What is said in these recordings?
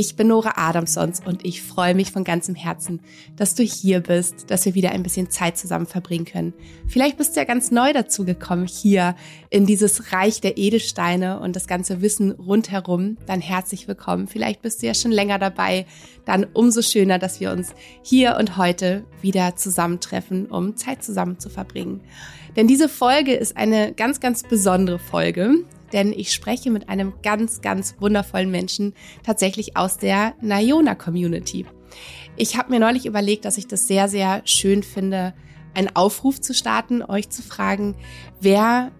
Ich bin Nora Adamsons und ich freue mich von ganzem Herzen, dass du hier bist, dass wir wieder ein bisschen Zeit zusammen verbringen können. Vielleicht bist du ja ganz neu dazu gekommen hier in dieses Reich der Edelsteine und das ganze Wissen rundherum. Dann herzlich willkommen. Vielleicht bist du ja schon länger dabei. Dann umso schöner, dass wir uns hier und heute wieder zusammentreffen, um Zeit zusammen zu verbringen. Denn diese Folge ist eine ganz, ganz besondere Folge denn ich spreche mit einem ganz, ganz wundervollen Menschen tatsächlich aus der Nayona Community. Ich habe mir neulich überlegt, dass ich das sehr, sehr schön finde, einen Aufruf zu starten, euch zu fragen, wer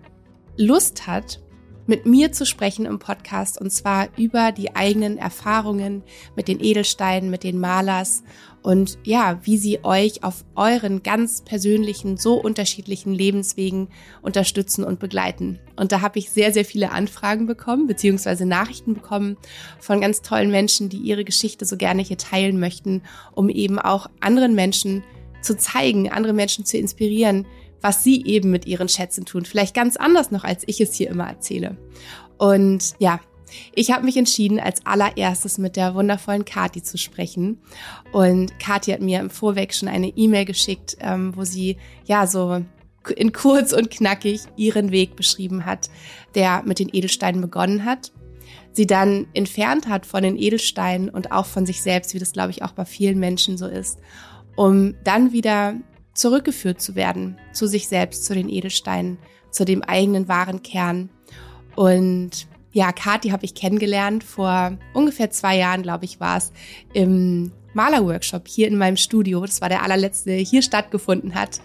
Lust hat, mit mir zu sprechen im Podcast und zwar über die eigenen Erfahrungen mit den Edelsteinen, mit den Malers und ja, wie sie euch auf euren ganz persönlichen, so unterschiedlichen Lebenswegen unterstützen und begleiten. Und da habe ich sehr, sehr viele Anfragen bekommen, beziehungsweise Nachrichten bekommen von ganz tollen Menschen, die ihre Geschichte so gerne hier teilen möchten, um eben auch anderen Menschen zu zeigen, andere Menschen zu inspirieren, was sie eben mit ihren Schätzen tun. Vielleicht ganz anders noch, als ich es hier immer erzähle. Und ja, ich habe mich entschieden, als allererstes mit der wundervollen Kati zu sprechen. Und Kati hat mir im Vorweg schon eine E-Mail geschickt, ähm, wo sie ja so in kurz und knackig ihren Weg beschrieben hat, der mit den Edelsteinen begonnen hat. Sie dann entfernt hat von den Edelsteinen und auch von sich selbst, wie das glaube ich auch bei vielen Menschen so ist, um dann wieder zurückgeführt zu werden zu sich selbst, zu den Edelsteinen, zu dem eigenen wahren Kern. Und ja, Kathi habe ich kennengelernt vor ungefähr zwei Jahren, glaube ich, war es, im Malerworkshop hier in meinem Studio. Das war der allerletzte, der hier stattgefunden hat.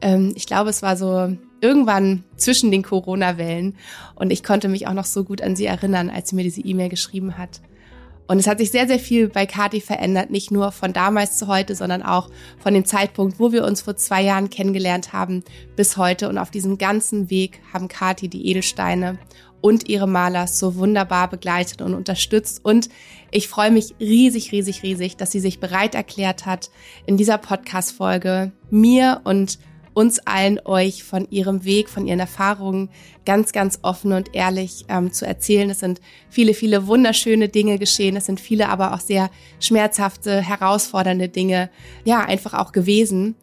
Ähm, ich glaube, es war so irgendwann zwischen den Corona-Wellen. Und ich konnte mich auch noch so gut an sie erinnern, als sie mir diese E-Mail geschrieben hat. Und es hat sich sehr, sehr viel bei Kati verändert, nicht nur von damals zu heute, sondern auch von dem Zeitpunkt, wo wir uns vor zwei Jahren kennengelernt haben, bis heute. Und auf diesem ganzen Weg haben Kati die Edelsteine und ihre Maler so wunderbar begleitet und unterstützt. Und ich freue mich riesig, riesig, riesig, dass sie sich bereit erklärt hat, in dieser Podcast-Folge mir und uns allen euch von ihrem Weg, von ihren Erfahrungen ganz, ganz offen und ehrlich ähm, zu erzählen. Es sind viele, viele wunderschöne Dinge geschehen. Es sind viele aber auch sehr schmerzhafte, herausfordernde Dinge, ja, einfach auch gewesen.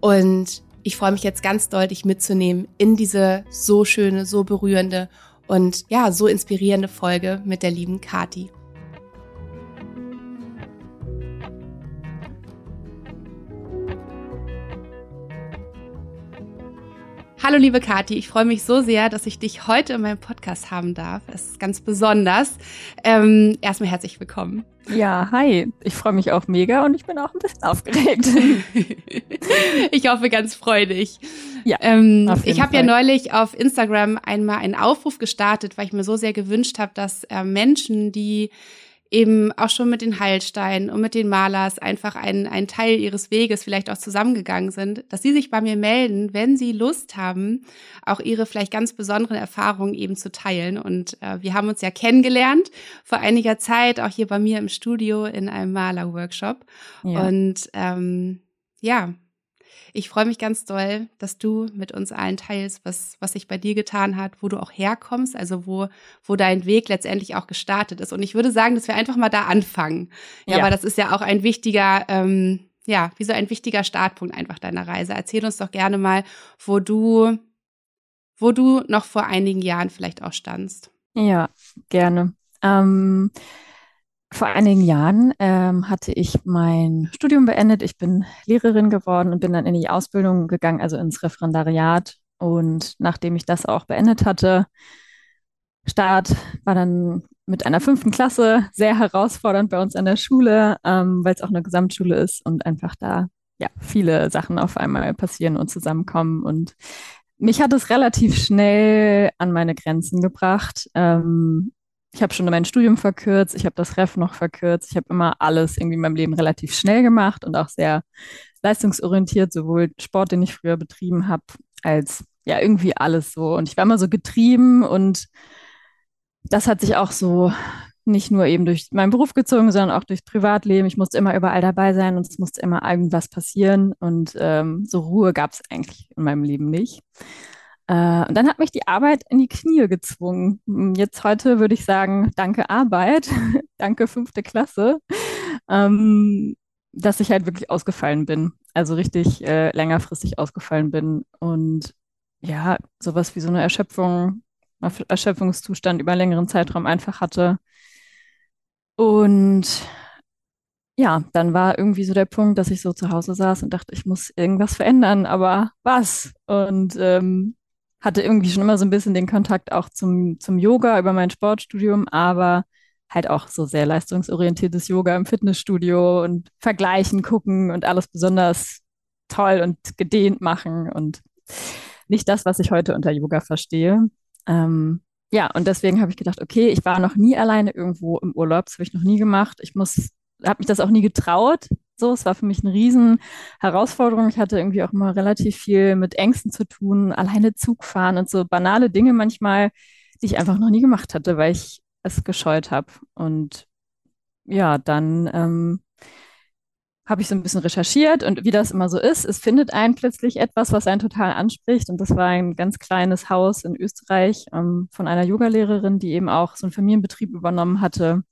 Und ich freue mich jetzt ganz deutlich mitzunehmen in diese so schöne, so berührende und ja, so inspirierende Folge mit der lieben Kati. Hallo liebe Kathi, ich freue mich so sehr, dass ich dich heute in meinem Podcast haben darf. Es ist ganz besonders. Ähm, erstmal herzlich willkommen. Ja, hi. Ich freue mich auch mega und ich bin auch ein bisschen aufgeregt. ich hoffe ganz freudig. Ja. Ähm, ich habe ja neulich auf Instagram einmal einen Aufruf gestartet, weil ich mir so sehr gewünscht habe, dass äh, Menschen, die eben auch schon mit den Heilsteinen und mit den Malers einfach ein, ein Teil ihres Weges vielleicht auch zusammengegangen sind, dass sie sich bei mir melden, wenn sie Lust haben, auch ihre vielleicht ganz besonderen Erfahrungen eben zu teilen. Und äh, wir haben uns ja kennengelernt vor einiger Zeit, auch hier bei mir im Studio in einem Malerworkshop. Ja. Und ähm, ja, ich freue mich ganz doll, dass du mit uns allen teilst, was, was sich bei dir getan hat, wo du auch herkommst, also wo, wo dein Weg letztendlich auch gestartet ist. Und ich würde sagen, dass wir einfach mal da anfangen. Ja, ja. weil das ist ja auch ein wichtiger, ähm, ja, wie so ein wichtiger Startpunkt einfach deiner Reise. Erzähl uns doch gerne mal, wo du, wo du noch vor einigen Jahren vielleicht auch standst. Ja, gerne. Ähm, vor einigen Jahren ähm, hatte ich mein Studium beendet. Ich bin Lehrerin geworden und bin dann in die Ausbildung gegangen, also ins Referendariat. Und nachdem ich das auch beendet hatte, Start war dann mit einer fünften Klasse sehr herausfordernd bei uns an der Schule, ähm, weil es auch eine Gesamtschule ist und einfach da ja viele Sachen auf einmal passieren und zusammenkommen. Und mich hat es relativ schnell an meine Grenzen gebracht. Ähm, ich habe schon mein Studium verkürzt, ich habe das Ref noch verkürzt, ich habe immer alles irgendwie in meinem Leben relativ schnell gemacht und auch sehr leistungsorientiert, sowohl Sport, den ich früher betrieben habe, als ja irgendwie alles so. Und ich war immer so getrieben und das hat sich auch so nicht nur eben durch meinen Beruf gezogen, sondern auch durchs Privatleben. Ich musste immer überall dabei sein und es musste immer irgendwas passieren. Und ähm, so Ruhe gab es eigentlich in meinem Leben nicht. Äh, und dann hat mich die Arbeit in die Knie gezwungen. Jetzt heute würde ich sagen, danke Arbeit, danke fünfte Klasse, ähm, dass ich halt wirklich ausgefallen bin. Also richtig äh, längerfristig ausgefallen bin. Und ja, sowas wie so eine Erschöpfung, Erschöpfungszustand über einen längeren Zeitraum einfach hatte. Und ja, dann war irgendwie so der Punkt, dass ich so zu Hause saß und dachte, ich muss irgendwas verändern, aber was? Und ähm, hatte irgendwie schon immer so ein bisschen den Kontakt auch zum, zum Yoga über mein Sportstudium, aber halt auch so sehr leistungsorientiertes Yoga im Fitnessstudio und vergleichen, gucken und alles besonders toll und gedehnt machen und nicht das, was ich heute unter Yoga verstehe. Ähm, ja, und deswegen habe ich gedacht, okay, ich war noch nie alleine irgendwo im Urlaub, das habe ich noch nie gemacht. Ich muss, habe mich das auch nie getraut. So, es war für mich eine riesen Herausforderung. Ich hatte irgendwie auch immer relativ viel mit Ängsten zu tun, alleine Zug fahren und so banale Dinge manchmal, die ich einfach noch nie gemacht hatte, weil ich es gescheut habe. Und ja, dann ähm, habe ich so ein bisschen recherchiert und wie das immer so ist, es findet einen plötzlich etwas, was einen total anspricht. Und das war ein ganz kleines Haus in Österreich ähm, von einer Yogalehrerin, die eben auch so einen Familienbetrieb übernommen hatte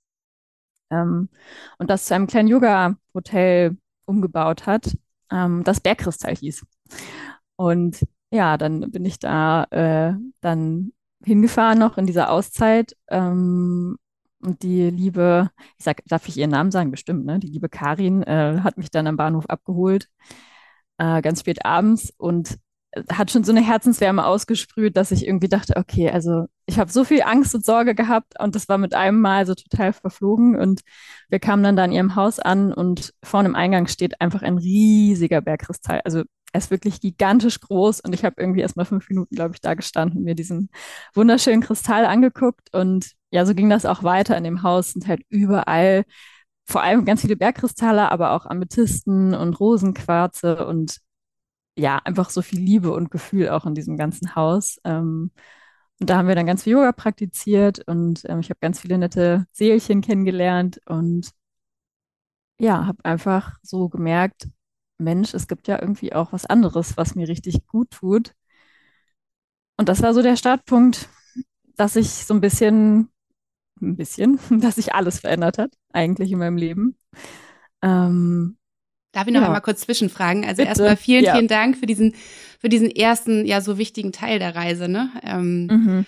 ähm, und das zu einem kleinen Yoga-Hotel umgebaut hat, ähm, das Bergkristall hieß. Und ja, dann bin ich da äh, dann hingefahren noch in dieser Auszeit ähm, und die liebe, ich sag, darf ich ihren Namen sagen? Bestimmt, ne? Die liebe Karin äh, hat mich dann am Bahnhof abgeholt, äh, ganz spät abends und hat schon so eine Herzenswärme ausgesprüht, dass ich irgendwie dachte, okay, also ich habe so viel Angst und Sorge gehabt und das war mit einem Mal so total verflogen und wir kamen dann da in ihrem Haus an und vorne im Eingang steht einfach ein riesiger Bergkristall. Also er ist wirklich gigantisch groß und ich habe irgendwie erst mal fünf Minuten, glaube ich, da gestanden, mir diesen wunderschönen Kristall angeguckt und ja, so ging das auch weiter in dem Haus und halt überall vor allem ganz viele Bergkristalle, aber auch Amethysten und Rosenquarze und ja, einfach so viel Liebe und Gefühl auch in diesem ganzen Haus. Ähm, und da haben wir dann ganz viel Yoga praktiziert und ähm, ich habe ganz viele nette Seelchen kennengelernt und ja, habe einfach so gemerkt, Mensch, es gibt ja irgendwie auch was anderes, was mir richtig gut tut. Und das war so der Startpunkt, dass sich so ein bisschen, ein bisschen, dass sich alles verändert hat, eigentlich in meinem Leben. Ähm, Darf ich noch ja. einmal kurz zwischenfragen? Also Bitte. erstmal vielen, ja. vielen Dank für diesen, für diesen ersten, ja, so wichtigen Teil der Reise, ne? Ähm, mhm.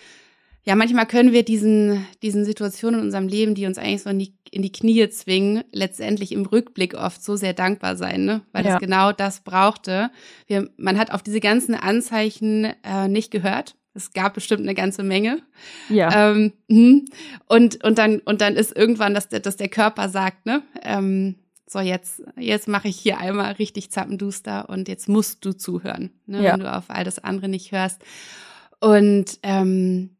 Ja, manchmal können wir diesen, diesen Situationen in unserem Leben, die uns eigentlich so in die, in die Knie zwingen, letztendlich im Rückblick oft so sehr dankbar sein, ne? Weil ja. es genau das brauchte. Wir, man hat auf diese ganzen Anzeichen äh, nicht gehört. Es gab bestimmt eine ganze Menge. Ja. Ähm, mhm. und, und dann, und dann ist irgendwann, dass der, dass der Körper sagt, ne, ähm, so jetzt, jetzt mache ich hier einmal richtig Zappenduster und jetzt musst du zuhören, ne, ja. wenn du auf all das andere nicht hörst. Und ähm,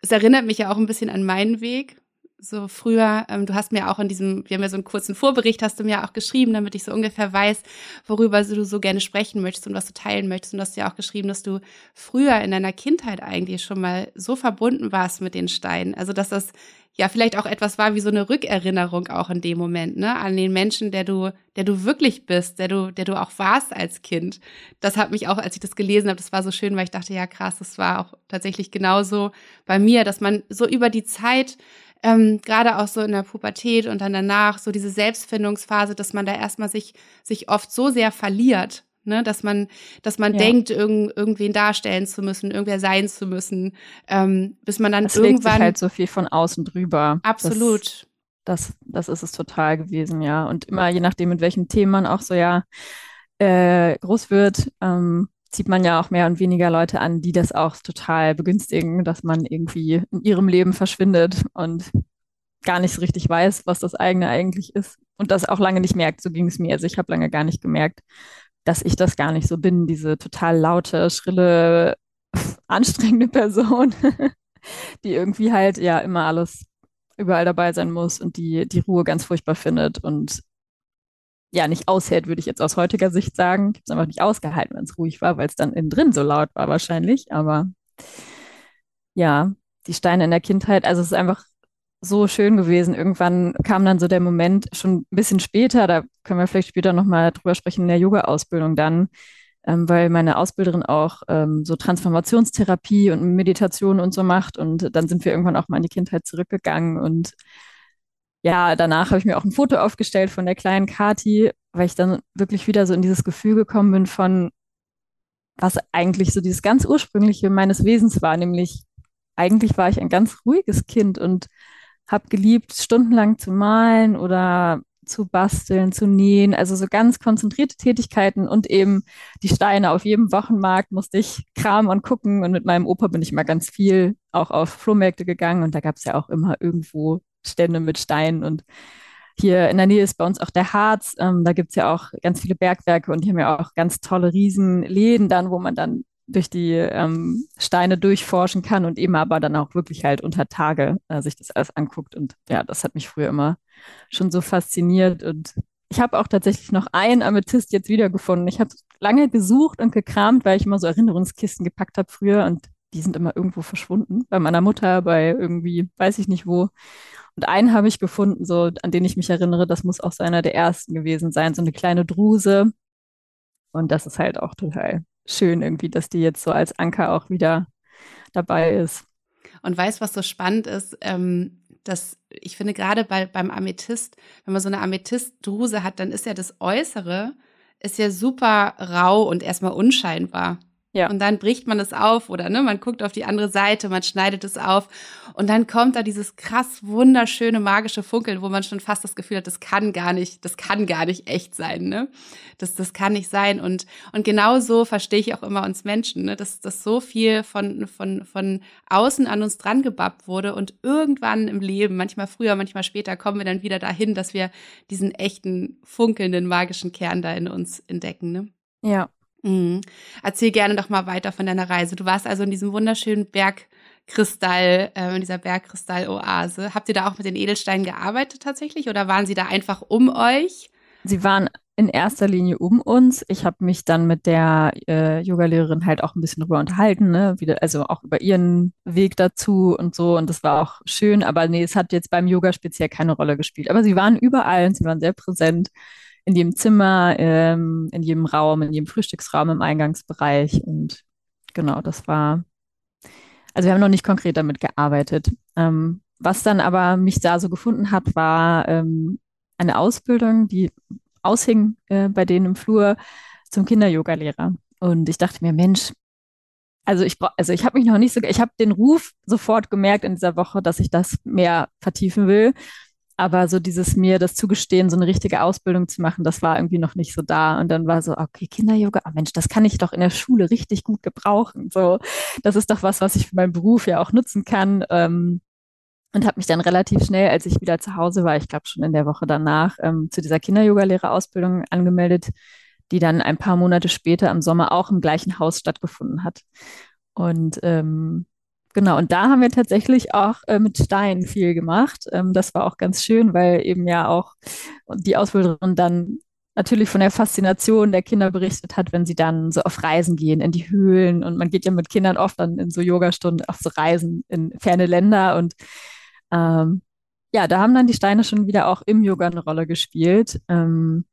es erinnert mich ja auch ein bisschen an meinen Weg. So früher, ähm, du hast mir auch in diesem, wir haben ja so einen kurzen Vorbericht, hast du mir auch geschrieben, damit ich so ungefähr weiß, worüber du so gerne sprechen möchtest und was du teilen möchtest. Und du hast ja auch geschrieben, dass du früher in deiner Kindheit eigentlich schon mal so verbunden warst mit den Steinen. Also dass das ja vielleicht auch etwas war wie so eine Rückerinnerung auch in dem Moment, ne, an den Menschen, der du, der du wirklich bist, der du, der du auch warst als Kind. Das hat mich auch, als ich das gelesen habe, das war so schön, weil ich dachte, ja krass, das war auch tatsächlich genauso bei mir, dass man so über die Zeit ähm, gerade auch so in der Pubertät und dann danach so diese Selbstfindungsphase, dass man da erstmal sich sich oft so sehr verliert ne? dass man, dass man ja. denkt, irgend, irgendwen darstellen zu müssen, irgendwer sein zu müssen, ähm, bis man dann es irgendwann legt sich halt so viel von außen drüber. Absolut. Das, das, das ist es total gewesen, ja. Und immer je nachdem, mit welchem Thema man auch so ja äh, groß wird, ähm, zieht man ja auch mehr und weniger Leute an, die das auch total begünstigen, dass man irgendwie in ihrem Leben verschwindet und gar nicht so richtig weiß, was das eigene eigentlich ist und das auch lange nicht merkt. So ging es mir. Also ich habe lange gar nicht gemerkt, dass ich das gar nicht so bin, diese total laute, schrille, anstrengende Person, die irgendwie halt ja immer alles überall dabei sein muss und die die Ruhe ganz furchtbar findet und ja nicht aushält, würde ich jetzt aus heutiger Sicht sagen. Ich habe es einfach nicht ausgehalten, wenn es ruhig war, weil es dann innen drin so laut war wahrscheinlich. Aber ja, die Steine in der Kindheit, also es ist einfach so schön gewesen. Irgendwann kam dann so der Moment, schon ein bisschen später, da können wir vielleicht später nochmal drüber sprechen, in der Yoga-Ausbildung dann, ähm, weil meine Ausbilderin auch ähm, so Transformationstherapie und Meditation und so macht. Und dann sind wir irgendwann auch mal in die Kindheit zurückgegangen. Und ja, danach habe ich mir auch ein Foto aufgestellt von der kleinen Kati, weil ich dann wirklich wieder so in dieses Gefühl gekommen bin von, was eigentlich so dieses ganz ursprüngliche meines Wesens war, nämlich eigentlich war ich ein ganz ruhiges Kind und habe geliebt, stundenlang zu malen oder zu basteln, zu nähen, also so ganz konzentrierte Tätigkeiten und eben die Steine auf jedem Wochenmarkt musste ich kramen und gucken und mit meinem Opa bin ich immer ganz viel auch auf Flohmärkte gegangen und da gab es ja auch immer irgendwo Stände mit Steinen und hier in der Nähe ist bei uns auch der Harz, ähm, da gibt es ja auch ganz viele Bergwerke und die haben ja auch ganz tolle Riesenläden dann, wo man dann durch die ähm, Steine durchforschen kann und eben aber dann auch wirklich halt unter Tage äh, sich das alles anguckt. Und ja, das hat mich früher immer schon so fasziniert. Und ich habe auch tatsächlich noch einen Amethyst jetzt wiedergefunden. Ich habe lange gesucht und gekramt, weil ich immer so Erinnerungskisten gepackt habe früher und die sind immer irgendwo verschwunden. Bei meiner Mutter, bei irgendwie, weiß ich nicht wo. Und einen habe ich gefunden, so an den ich mich erinnere, das muss auch so einer der ersten gewesen sein, so eine kleine Druse. Und das ist halt auch total schön irgendwie, dass die jetzt so als Anker auch wieder dabei ist. Und weißt, was so spannend ist, ähm, dass ich finde gerade bei, beim Amethyst, wenn man so eine Amethystdruse hat, dann ist ja das Äußere ist ja super rau und erstmal unscheinbar. Ja. Und dann bricht man es auf oder ne, man guckt auf die andere Seite, man schneidet es auf und dann kommt da dieses krass wunderschöne magische Funkeln, wo man schon fast das Gefühl hat, das kann gar nicht, das kann gar nicht echt sein, ne? Das das kann nicht sein und und genau so verstehe ich auch immer uns Menschen, ne, dass dass so viel von von von außen an uns dran gebappt wurde und irgendwann im Leben, manchmal früher, manchmal später kommen wir dann wieder dahin, dass wir diesen echten funkelnden magischen Kern da in uns entdecken, ne? Ja, Mhm. Erzähl gerne doch mal weiter von deiner Reise. Du warst also in diesem wunderschönen Bergkristall, äh, in dieser Bergkristall-Oase. Habt ihr da auch mit den Edelsteinen gearbeitet tatsächlich oder waren sie da einfach um euch? Sie waren in erster Linie um uns. Ich habe mich dann mit der äh, Yogalehrerin halt auch ein bisschen drüber unterhalten, ne? Wieder, also auch über ihren Weg dazu und so. Und das war auch schön. Aber nee, es hat jetzt beim Yoga speziell keine Rolle gespielt. Aber sie waren überall und sie waren sehr präsent in jedem Zimmer, ähm, in jedem Raum, in jedem Frühstücksraum im Eingangsbereich. Und genau, das war, also wir haben noch nicht konkret damit gearbeitet. Ähm, was dann aber mich da so gefunden hat, war ähm, eine Ausbildung, die aushing äh, bei denen im Flur zum Kinder-Yoga-Lehrer. Und ich dachte mir, Mensch, also ich also ich habe mich noch nicht so, ich habe den Ruf sofort gemerkt in dieser Woche, dass ich das mehr vertiefen will aber so dieses mir das zugestehen, so eine richtige Ausbildung zu machen, das war irgendwie noch nicht so da. Und dann war so, okay, Kinder-Yoga, oh Mensch, das kann ich doch in der Schule richtig gut gebrauchen. So, das ist doch was, was ich für meinen Beruf ja auch nutzen kann. Ähm, und habe mich dann relativ schnell, als ich wieder zu Hause war, ich glaube schon in der Woche danach, ähm, zu dieser Kinder-Yoga-Lehrerausbildung angemeldet, die dann ein paar Monate später im Sommer auch im gleichen Haus stattgefunden hat. Und ähm, Genau, und da haben wir tatsächlich auch äh, mit Stein viel gemacht. Ähm, das war auch ganz schön, weil eben ja auch die Ausbilderin dann natürlich von der Faszination der Kinder berichtet hat, wenn sie dann so auf Reisen gehen in die Höhlen. Und man geht ja mit Kindern oft dann in so Yogastunden auf so Reisen in ferne Länder. Und ähm, ja, da haben dann die Steine schon wieder auch im Yoga eine Rolle gespielt. Ähm,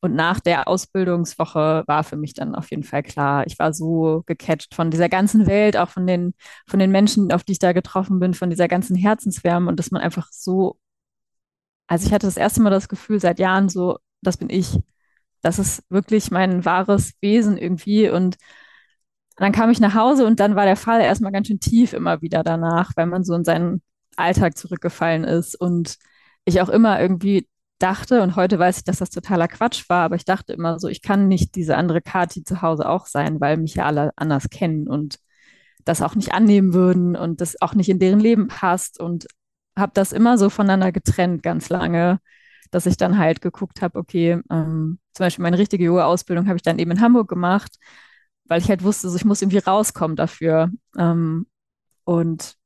und nach der Ausbildungswoche war für mich dann auf jeden Fall klar, ich war so gecatcht von dieser ganzen Welt, auch von den, von den Menschen, auf die ich da getroffen bin, von dieser ganzen Herzenswärme und dass man einfach so, also ich hatte das erste Mal das Gefühl seit Jahren so, das bin ich. Das ist wirklich mein wahres Wesen irgendwie und dann kam ich nach Hause und dann war der Fall erstmal ganz schön tief immer wieder danach, weil man so in seinen Alltag zurückgefallen ist und ich auch immer irgendwie dachte, und heute weiß ich, dass das totaler Quatsch war, aber ich dachte immer so, ich kann nicht diese andere Kati zu Hause auch sein, weil mich ja alle anders kennen und das auch nicht annehmen würden und das auch nicht in deren Leben passt und habe das immer so voneinander getrennt ganz lange, dass ich dann halt geguckt habe, okay, ähm, zum Beispiel meine richtige Yoga-Ausbildung habe ich dann eben in Hamburg gemacht, weil ich halt wusste, so, ich muss irgendwie rauskommen dafür. Ähm, und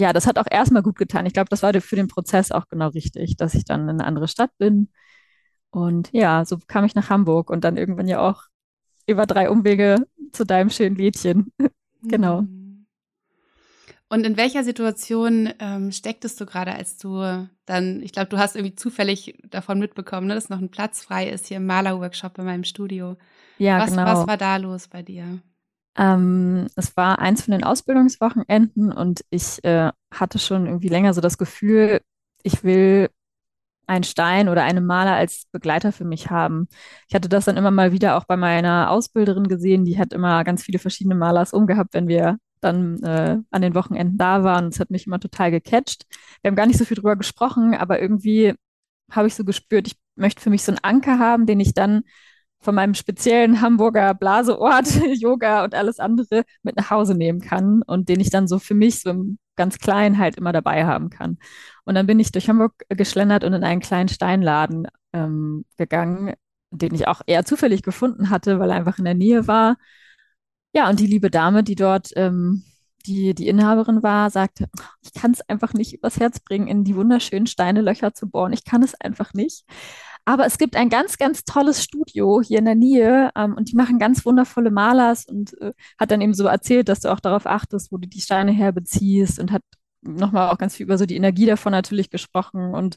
ja, das hat auch erstmal gut getan. Ich glaube, das war für den Prozess auch genau richtig, dass ich dann in eine andere Stadt bin. Und ja, so kam ich nach Hamburg und dann irgendwann ja auch über drei Umwege zu deinem schönen Lädchen. genau. Mhm. Und in welcher Situation ähm, stecktest du gerade, als du dann, ich glaube, du hast irgendwie zufällig davon mitbekommen, ne, dass noch ein Platz frei ist hier im Malerworkshop in meinem Studio. Ja, was, genau. Was war da los bei dir? Ähm, es war eins von den Ausbildungswochenenden und ich äh, hatte schon irgendwie länger so das Gefühl, ich will einen Stein oder einen Maler als Begleiter für mich haben. Ich hatte das dann immer mal wieder auch bei meiner Ausbilderin gesehen, die hat immer ganz viele verschiedene Malers umgehabt, wenn wir dann äh, an den Wochenenden da waren. Es hat mich immer total gecatcht. Wir haben gar nicht so viel drüber gesprochen, aber irgendwie habe ich so gespürt, ich möchte für mich so einen Anker haben, den ich dann von meinem speziellen Hamburger Blaseort, Yoga und alles andere mit nach Hause nehmen kann und den ich dann so für mich so im ganz klein halt immer dabei haben kann. Und dann bin ich durch Hamburg geschlendert und in einen kleinen Steinladen ähm, gegangen, den ich auch eher zufällig gefunden hatte, weil er einfach in der Nähe war. Ja, und die liebe Dame, die dort ähm, die, die Inhaberin war, sagte, ich kann es einfach nicht übers Herz bringen, in die wunderschönen Steine Löcher zu bohren. Ich kann es einfach nicht. Aber es gibt ein ganz, ganz tolles Studio hier in der Nähe ähm, und die machen ganz wundervolle Malers und äh, hat dann eben so erzählt, dass du auch darauf achtest, wo du die Steine herbeziehst und hat nochmal auch ganz viel über so die Energie davon natürlich gesprochen und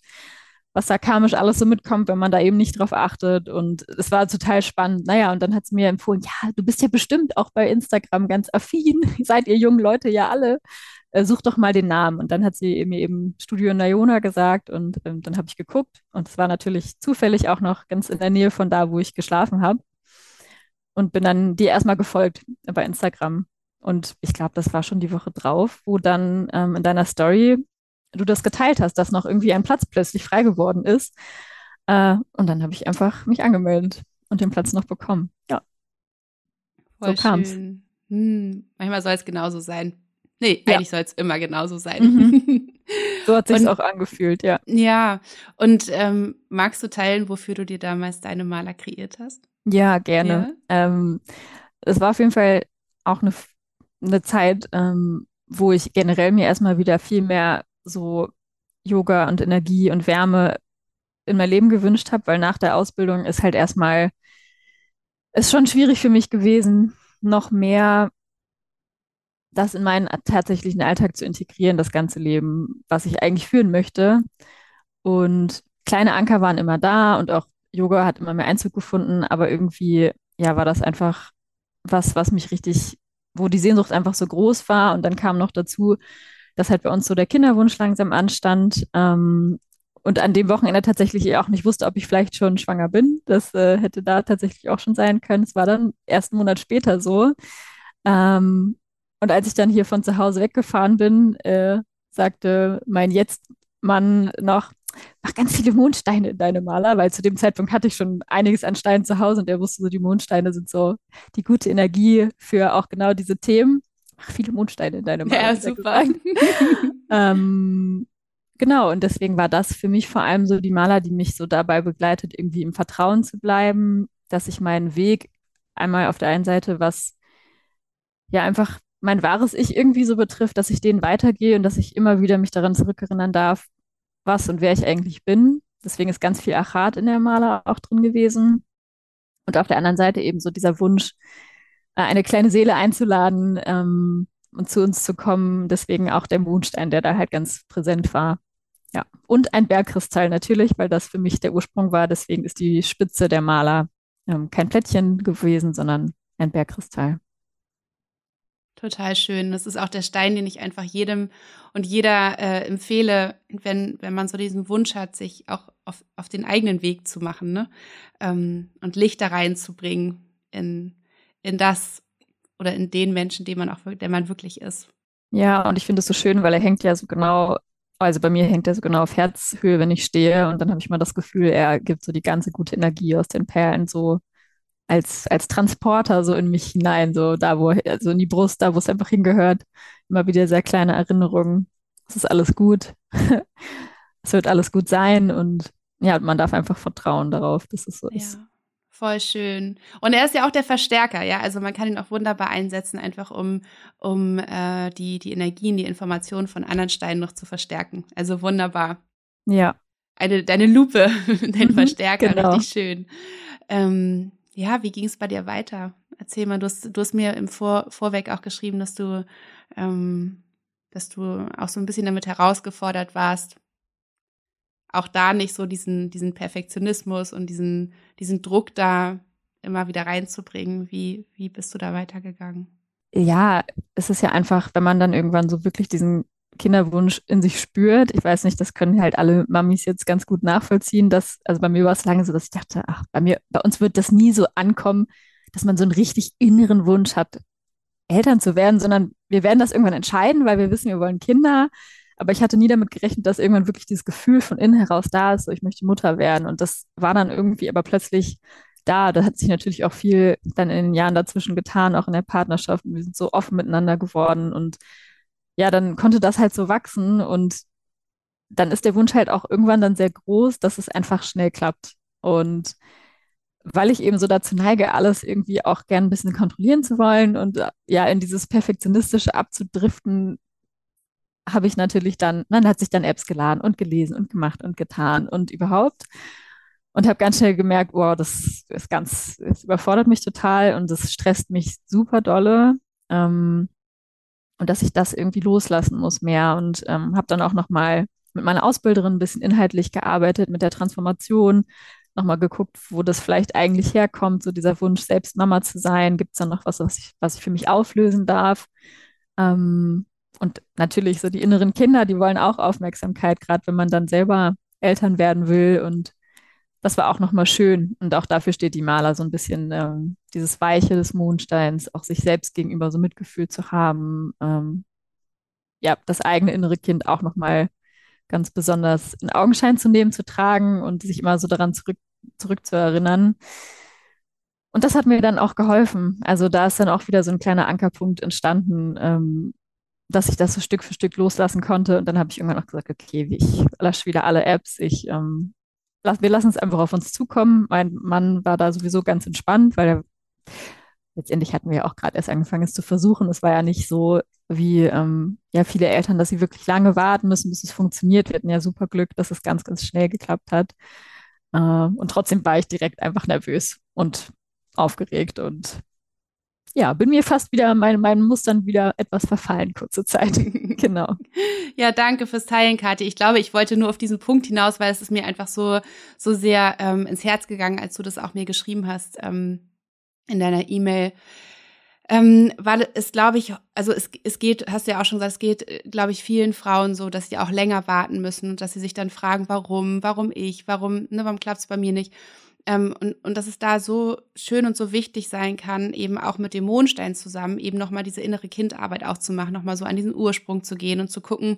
was da karmisch alles so mitkommt, wenn man da eben nicht drauf achtet. Und es war total spannend. Naja, und dann hat sie mir empfohlen, ja, du bist ja bestimmt auch bei Instagram ganz affin. Seid ihr jungen Leute ja alle äh, such doch mal den Namen. Und dann hat sie mir eben Studio Nayona gesagt und ähm, dann habe ich geguckt. Und es war natürlich zufällig auch noch ganz in der Nähe von da, wo ich geschlafen habe. Und bin dann dir erstmal gefolgt bei Instagram. Und ich glaube, das war schon die Woche drauf, wo dann ähm, in deiner Story du das geteilt hast, dass noch irgendwie ein Platz plötzlich frei geworden ist. Äh, und dann habe ich einfach mich angemeldet und den Platz noch bekommen. Ja. Voll so kam's. Hm, manchmal soll es genauso sein. Nee, ja. eigentlich soll es immer genauso sein. Mhm. So hat sich auch angefühlt, ja. Ja. Und ähm, magst du teilen, wofür du dir damals deine Maler kreiert hast? Ja, gerne. Ja. Ähm, es war auf jeden Fall auch eine, eine Zeit, ähm, wo ich generell mir erstmal wieder viel mehr so Yoga und Energie und Wärme in mein Leben gewünscht habe, weil nach der Ausbildung ist halt erstmal, ist schon schwierig für mich gewesen, noch mehr das in meinen tatsächlichen Alltag zu integrieren, das ganze Leben, was ich eigentlich führen möchte. Und kleine Anker waren immer da und auch Yoga hat immer mehr Einzug gefunden, aber irgendwie, ja, war das einfach was, was mich richtig, wo die Sehnsucht einfach so groß war. Und dann kam noch dazu, dass halt bei uns so der Kinderwunsch langsam anstand. Ähm, und an dem Wochenende tatsächlich auch nicht wusste, ob ich vielleicht schon schwanger bin. Das äh, hätte da tatsächlich auch schon sein können. Es war dann erst einen Monat später so. Ähm, und als ich dann hier von zu Hause weggefahren bin, äh, sagte mein Jetzt-Mann noch, mach ganz viele Mondsteine in deine Maler, weil zu dem Zeitpunkt hatte ich schon einiges an Steinen zu Hause und er wusste so, die Mondsteine sind so die gute Energie für auch genau diese Themen. Mach viele Mondsteine in deine Maler. Ja, super. ähm, genau, und deswegen war das für mich vor allem so die Maler, die mich so dabei begleitet, irgendwie im Vertrauen zu bleiben, dass ich meinen Weg einmal auf der einen Seite was ja einfach mein wahres Ich irgendwie so betrifft, dass ich den weitergehe und dass ich immer wieder mich daran zurückerinnern darf, was und wer ich eigentlich bin. Deswegen ist ganz viel Achat in der Maler auch drin gewesen. Und auf der anderen Seite eben so dieser Wunsch, eine kleine Seele einzuladen ähm, und zu uns zu kommen. Deswegen auch der Mondstein, der da halt ganz präsent war. Ja, und ein Bergkristall natürlich, weil das für mich der Ursprung war. Deswegen ist die Spitze der Maler ähm, kein Plättchen gewesen, sondern ein Bergkristall. Total schön. Das ist auch der Stein, den ich einfach jedem und jeder äh, empfehle, wenn, wenn man so diesen Wunsch hat, sich auch auf, auf den eigenen Weg zu machen ne? Ähm, und Licht da reinzubringen in, in das oder in den Menschen, den man auch, der man wirklich ist. Ja, und ich finde es so schön, weil er hängt ja so genau, also bei mir hängt er so genau auf Herzhöhe, wenn ich stehe und dann habe ich mal das Gefühl, er gibt so die ganze gute Energie aus den Perlen so als, als Transporter so in mich hinein, so da, wo, also in die Brust, da, wo es einfach hingehört. Immer wieder sehr kleine Erinnerungen. Es ist alles gut. es wird alles gut sein und ja, man darf einfach vertrauen darauf, dass es so ja. ist. Voll schön. Und er ist ja auch der Verstärker, ja. Also man kann ihn auch wunderbar einsetzen, einfach um, um äh, die, die Energien, die Informationen von anderen Steinen noch zu verstärken. Also wunderbar. Ja. Eine, deine Lupe, dein mhm, Verstärker, genau. richtig schön. Ähm, ja, wie ging es bei dir weiter? Erzähl mal, du hast, du hast mir im Vor Vorweg auch geschrieben, dass du ähm, dass du auch so ein bisschen damit herausgefordert warst, auch da nicht so diesen, diesen Perfektionismus und diesen, diesen Druck da immer wieder reinzubringen. Wie, wie bist du da weitergegangen? Ja, es ist ja einfach, wenn man dann irgendwann so wirklich diesen Kinderwunsch in sich spürt. Ich weiß nicht, das können halt alle Mamis jetzt ganz gut nachvollziehen. Dass, also bei mir war es lange so, dass ich dachte, ach, bei mir, bei uns wird das nie so ankommen, dass man so einen richtig inneren Wunsch hat, Eltern zu werden, sondern wir werden das irgendwann entscheiden, weil wir wissen, wir wollen Kinder. Aber ich hatte nie damit gerechnet, dass irgendwann wirklich dieses Gefühl von innen heraus da ist, so ich möchte Mutter werden. Und das war dann irgendwie aber plötzlich da. Da hat sich natürlich auch viel dann in den Jahren dazwischen getan, auch in der Partnerschaft. Wir sind so offen miteinander geworden und ja, dann konnte das halt so wachsen und dann ist der Wunsch halt auch irgendwann dann sehr groß, dass es einfach schnell klappt. Und weil ich eben so dazu neige, alles irgendwie auch gern ein bisschen kontrollieren zu wollen und äh, ja, in dieses Perfektionistische abzudriften, habe ich natürlich dann, man hat sich dann Apps geladen und gelesen und gemacht und getan und überhaupt. Und habe ganz schnell gemerkt, wow, das ist ganz, es überfordert mich total und das stresst mich super dolle. Ähm, und dass ich das irgendwie loslassen muss mehr. Und ähm, habe dann auch nochmal mit meiner Ausbilderin ein bisschen inhaltlich gearbeitet, mit der Transformation, nochmal geguckt, wo das vielleicht eigentlich herkommt, so dieser Wunsch, selbst Mama zu sein. Gibt es da noch was, was ich, was ich für mich auflösen darf? Ähm, und natürlich so die inneren Kinder, die wollen auch Aufmerksamkeit, gerade wenn man dann selber Eltern werden will. Und das war auch nochmal schön. Und auch dafür steht die Maler so ein bisschen ähm, dieses Weiche des Mondsteins, auch sich selbst gegenüber so Mitgefühl zu haben. Ähm, ja, das eigene innere Kind auch nochmal ganz besonders in Augenschein zu nehmen, zu tragen und sich immer so daran zurück, zurückzuerinnern. Und das hat mir dann auch geholfen. Also da ist dann auch wieder so ein kleiner Ankerpunkt entstanden, ähm, dass ich das so Stück für Stück loslassen konnte. Und dann habe ich irgendwann auch gesagt, okay, ich lösche wieder alle Apps. Ich, ähm, lass, wir lassen es einfach auf uns zukommen. Mein Mann war da sowieso ganz entspannt, weil er letztendlich hatten wir ja auch gerade erst angefangen, es zu versuchen. Es war ja nicht so wie ähm, ja viele Eltern, dass sie wirklich lange warten müssen, bis es funktioniert. Wir hatten ja super Glück, dass es ganz, ganz schnell geklappt hat. Äh, und trotzdem war ich direkt einfach nervös und aufgeregt und ja, bin mir fast wieder meinen mein Mustern wieder etwas verfallen, kurze Zeit. genau. Ja, danke fürs Teilen, Kathi. Ich glaube, ich wollte nur auf diesen Punkt hinaus, weil es ist mir einfach so, so sehr ähm, ins Herz gegangen, als du das auch mir geschrieben hast ähm, in deiner E-Mail. Ähm, weil es, glaube ich, also es, es geht, hast du ja auch schon gesagt, es geht, äh, glaube ich, vielen Frauen so, dass sie auch länger warten müssen und dass sie sich dann fragen, warum, warum ich, warum, ne, warum klappt es bei mir nicht? Ähm, und, und dass es da so schön und so wichtig sein kann, eben auch mit dem Mondstein zusammen, eben nochmal diese innere Kindarbeit auch zu machen, nochmal so an diesen Ursprung zu gehen und zu gucken,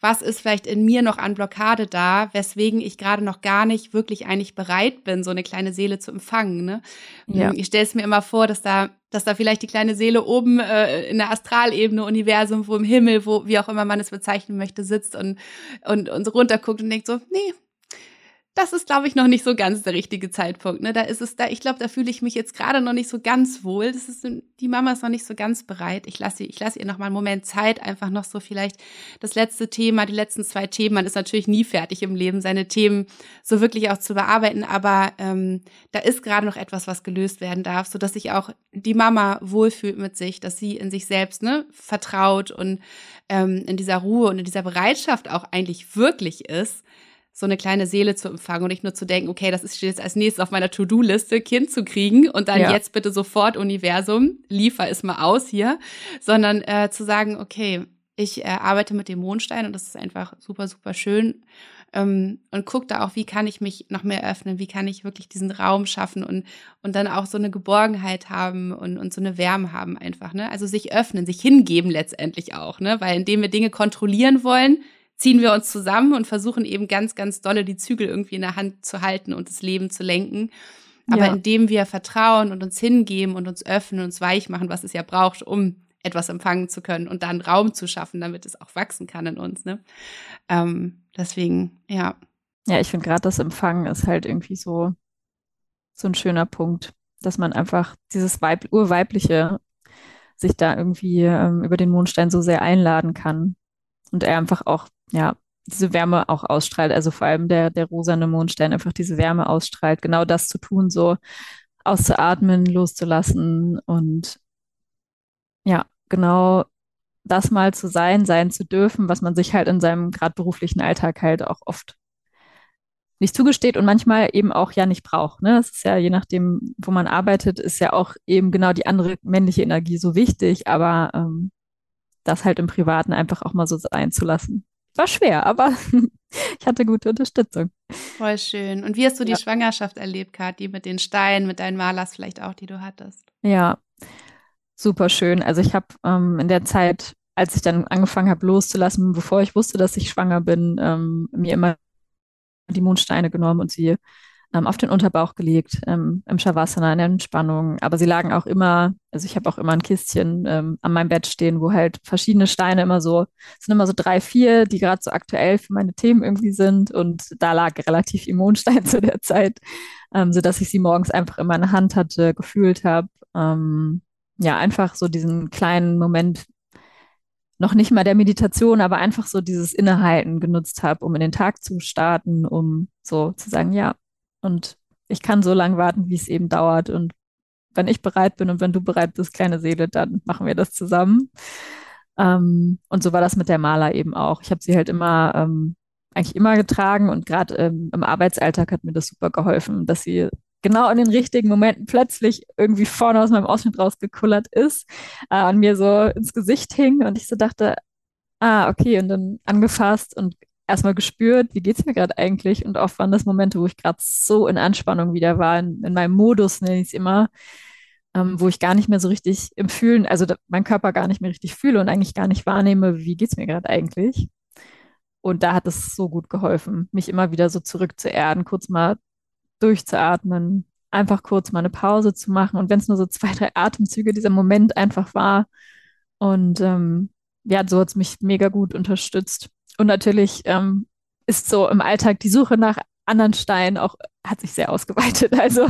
was ist vielleicht in mir noch an Blockade da, weswegen ich gerade noch gar nicht wirklich eigentlich bereit bin, so eine kleine Seele zu empfangen. Ne? Ja. Ich stelle es mir immer vor, dass da dass da vielleicht die kleine Seele oben äh, in der Astralebene, Universum, wo im Himmel, wo wie auch immer man es bezeichnen möchte, sitzt und und und runterguckt und denkt so, nee, das ist, glaube ich, noch nicht so ganz der richtige Zeitpunkt. Ne? Da ist es da, ich glaube, da fühle ich mich jetzt gerade noch nicht so ganz wohl. Das ist, die Mama ist noch nicht so ganz bereit. Ich lasse, ich lasse ihr noch mal einen Moment Zeit, einfach noch so vielleicht das letzte Thema, die letzten zwei Themen. Man ist natürlich nie fertig im Leben, seine Themen so wirklich auch zu bearbeiten. Aber ähm, da ist gerade noch etwas, was gelöst werden darf, so dass sich auch die Mama wohlfühlt mit sich, dass sie in sich selbst ne, vertraut und ähm, in dieser Ruhe und in dieser Bereitschaft auch eigentlich wirklich ist so eine kleine Seele zu empfangen und nicht nur zu denken, okay, das ist jetzt als nächstes auf meiner To-Do-Liste, Kind zu kriegen und dann ja. jetzt bitte sofort Universum, liefer es mal aus hier, sondern äh, zu sagen, okay, ich äh, arbeite mit dem Mondstein und das ist einfach super, super schön ähm, und guck da auch, wie kann ich mich noch mehr öffnen, wie kann ich wirklich diesen Raum schaffen und, und dann auch so eine Geborgenheit haben und, und so eine Wärme haben einfach, ne? Also sich öffnen, sich hingeben letztendlich auch, ne? Weil indem wir Dinge kontrollieren wollen, ziehen wir uns zusammen und versuchen eben ganz, ganz dolle die Zügel irgendwie in der Hand zu halten und das Leben zu lenken. Aber ja. indem wir vertrauen und uns hingeben und uns öffnen und uns weich machen, was es ja braucht, um etwas empfangen zu können und dann Raum zu schaffen, damit es auch wachsen kann in uns. Ne? Ähm, deswegen, ja. Ja, ich finde gerade das Empfangen ist halt irgendwie so, so ein schöner Punkt, dass man einfach dieses Weib Urweibliche sich da irgendwie ähm, über den Mondstein so sehr einladen kann. Und er einfach auch ja, diese Wärme auch ausstrahlt. Also vor allem der, der rosane Mondstein einfach diese Wärme ausstrahlt, genau das zu tun, so auszuatmen, loszulassen und ja, genau das mal zu sein, sein zu dürfen, was man sich halt in seinem gerade beruflichen Alltag halt auch oft nicht zugesteht und manchmal eben auch ja nicht braucht. Ne? Es ist ja je nachdem, wo man arbeitet, ist ja auch eben genau die andere männliche Energie so wichtig, aber ähm, das halt im Privaten einfach auch mal so sein zu lassen. War schwer, aber ich hatte gute Unterstützung. Voll schön. Und wie hast du die ja. Schwangerschaft erlebt, Kathi, mit den Steinen, mit deinen Malers vielleicht auch, die du hattest? Ja, super schön. Also ich habe ähm, in der Zeit, als ich dann angefangen habe loszulassen, bevor ich wusste, dass ich schwanger bin, ähm, mir immer die Mondsteine genommen und sie ähm, auf den Unterbauch gelegt, ähm, im Shavasana, in der Entspannung. Aber sie lagen auch immer, also ich habe auch immer ein Kistchen ähm, an meinem Bett stehen, wo halt verschiedene Steine immer so, es sind immer so drei, vier, die gerade so aktuell für meine Themen irgendwie sind. Und da lag relativ viel Mondstein zu der Zeit, ähm, sodass ich sie morgens einfach in meiner Hand hatte, gefühlt habe. Ähm, ja, einfach so diesen kleinen Moment noch nicht mal der Meditation, aber einfach so dieses Innehalten genutzt habe, um in den Tag zu starten, um so zu sagen, ja, und ich kann so lange warten, wie es eben dauert. Und wenn ich bereit bin und wenn du bereit bist, kleine Seele, dann machen wir das zusammen. Ähm, und so war das mit der Maler eben auch. Ich habe sie halt immer, ähm, eigentlich immer getragen und gerade ähm, im Arbeitsalltag hat mir das super geholfen, dass sie genau in den richtigen Momenten plötzlich irgendwie vorne aus meinem Ausschnitt rausgekullert ist äh, und mir so ins Gesicht hing und ich so dachte, ah, okay, und dann angefasst und erstmal gespürt, wie geht's mir gerade eigentlich? Und oft waren das Momente, wo ich gerade so in Anspannung wieder war, in, in meinem Modus, nenne ich es immer, ähm, wo ich gar nicht mehr so richtig im Fühlen, also da, mein Körper gar nicht mehr richtig fühle und eigentlich gar nicht wahrnehme, wie geht's mir gerade eigentlich? Und da hat es so gut geholfen, mich immer wieder so zurück zu erden, kurz mal durchzuatmen, einfach kurz mal eine Pause zu machen. Und wenn es nur so zwei, drei Atemzüge dieser Moment einfach war. Und ähm, ja, so hat es mich mega gut unterstützt. Und natürlich ähm, ist so im Alltag die Suche nach anderen Steinen auch, hat sich sehr ausgeweitet. Also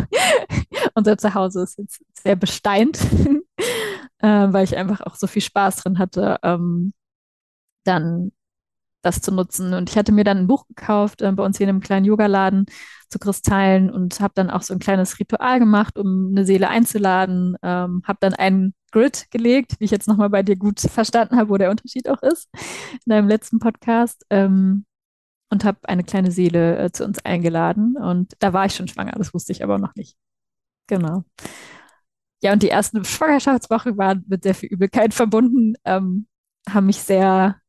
unser Zuhause ist jetzt sehr besteint, äh, weil ich einfach auch so viel Spaß drin hatte. Ähm, dann das zu nutzen. Und ich hatte mir dann ein Buch gekauft äh, bei uns hier in einem kleinen Yogaladen zu Kristallen und habe dann auch so ein kleines Ritual gemacht, um eine Seele einzuladen. Ähm, habe dann einen Grid gelegt, wie ich jetzt nochmal bei dir gut verstanden habe, wo der Unterschied auch ist, in deinem letzten Podcast. Ähm, und habe eine kleine Seele äh, zu uns eingeladen. Und da war ich schon schwanger, das wusste ich aber noch nicht. Genau. Ja, und die ersten Schwangerschaftswochen waren mit sehr viel Übelkeit verbunden, ähm, haben mich sehr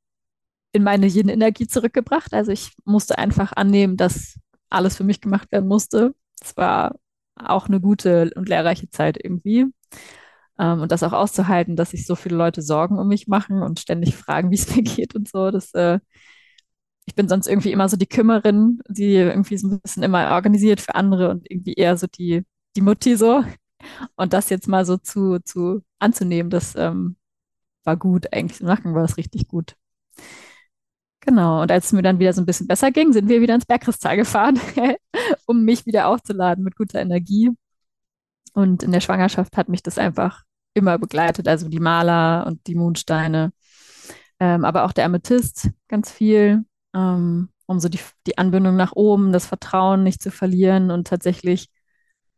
in meine Yin-Energie zurückgebracht. Also ich musste einfach annehmen, dass alles für mich gemacht werden musste. Es war auch eine gute und lehrreiche Zeit irgendwie. Ähm, und das auch auszuhalten, dass sich so viele Leute Sorgen um mich machen und ständig fragen, wie es mir geht und so. Das, äh, ich bin sonst irgendwie immer so die Kümmerin, die irgendwie so ein bisschen immer organisiert für andere und irgendwie eher so die, die Mutti so. Und das jetzt mal so zu, zu anzunehmen, das ähm, war gut. Eigentlich im Nacken war es richtig gut. Genau, und als es mir dann wieder so ein bisschen besser ging, sind wir wieder ins Bergkristall gefahren, um mich wieder aufzuladen mit guter Energie. Und in der Schwangerschaft hat mich das einfach immer begleitet, also die Maler und die Mondsteine, ähm, aber auch der Amethyst ganz viel, ähm, um so die, die Anbindung nach oben, das Vertrauen nicht zu verlieren. Und tatsächlich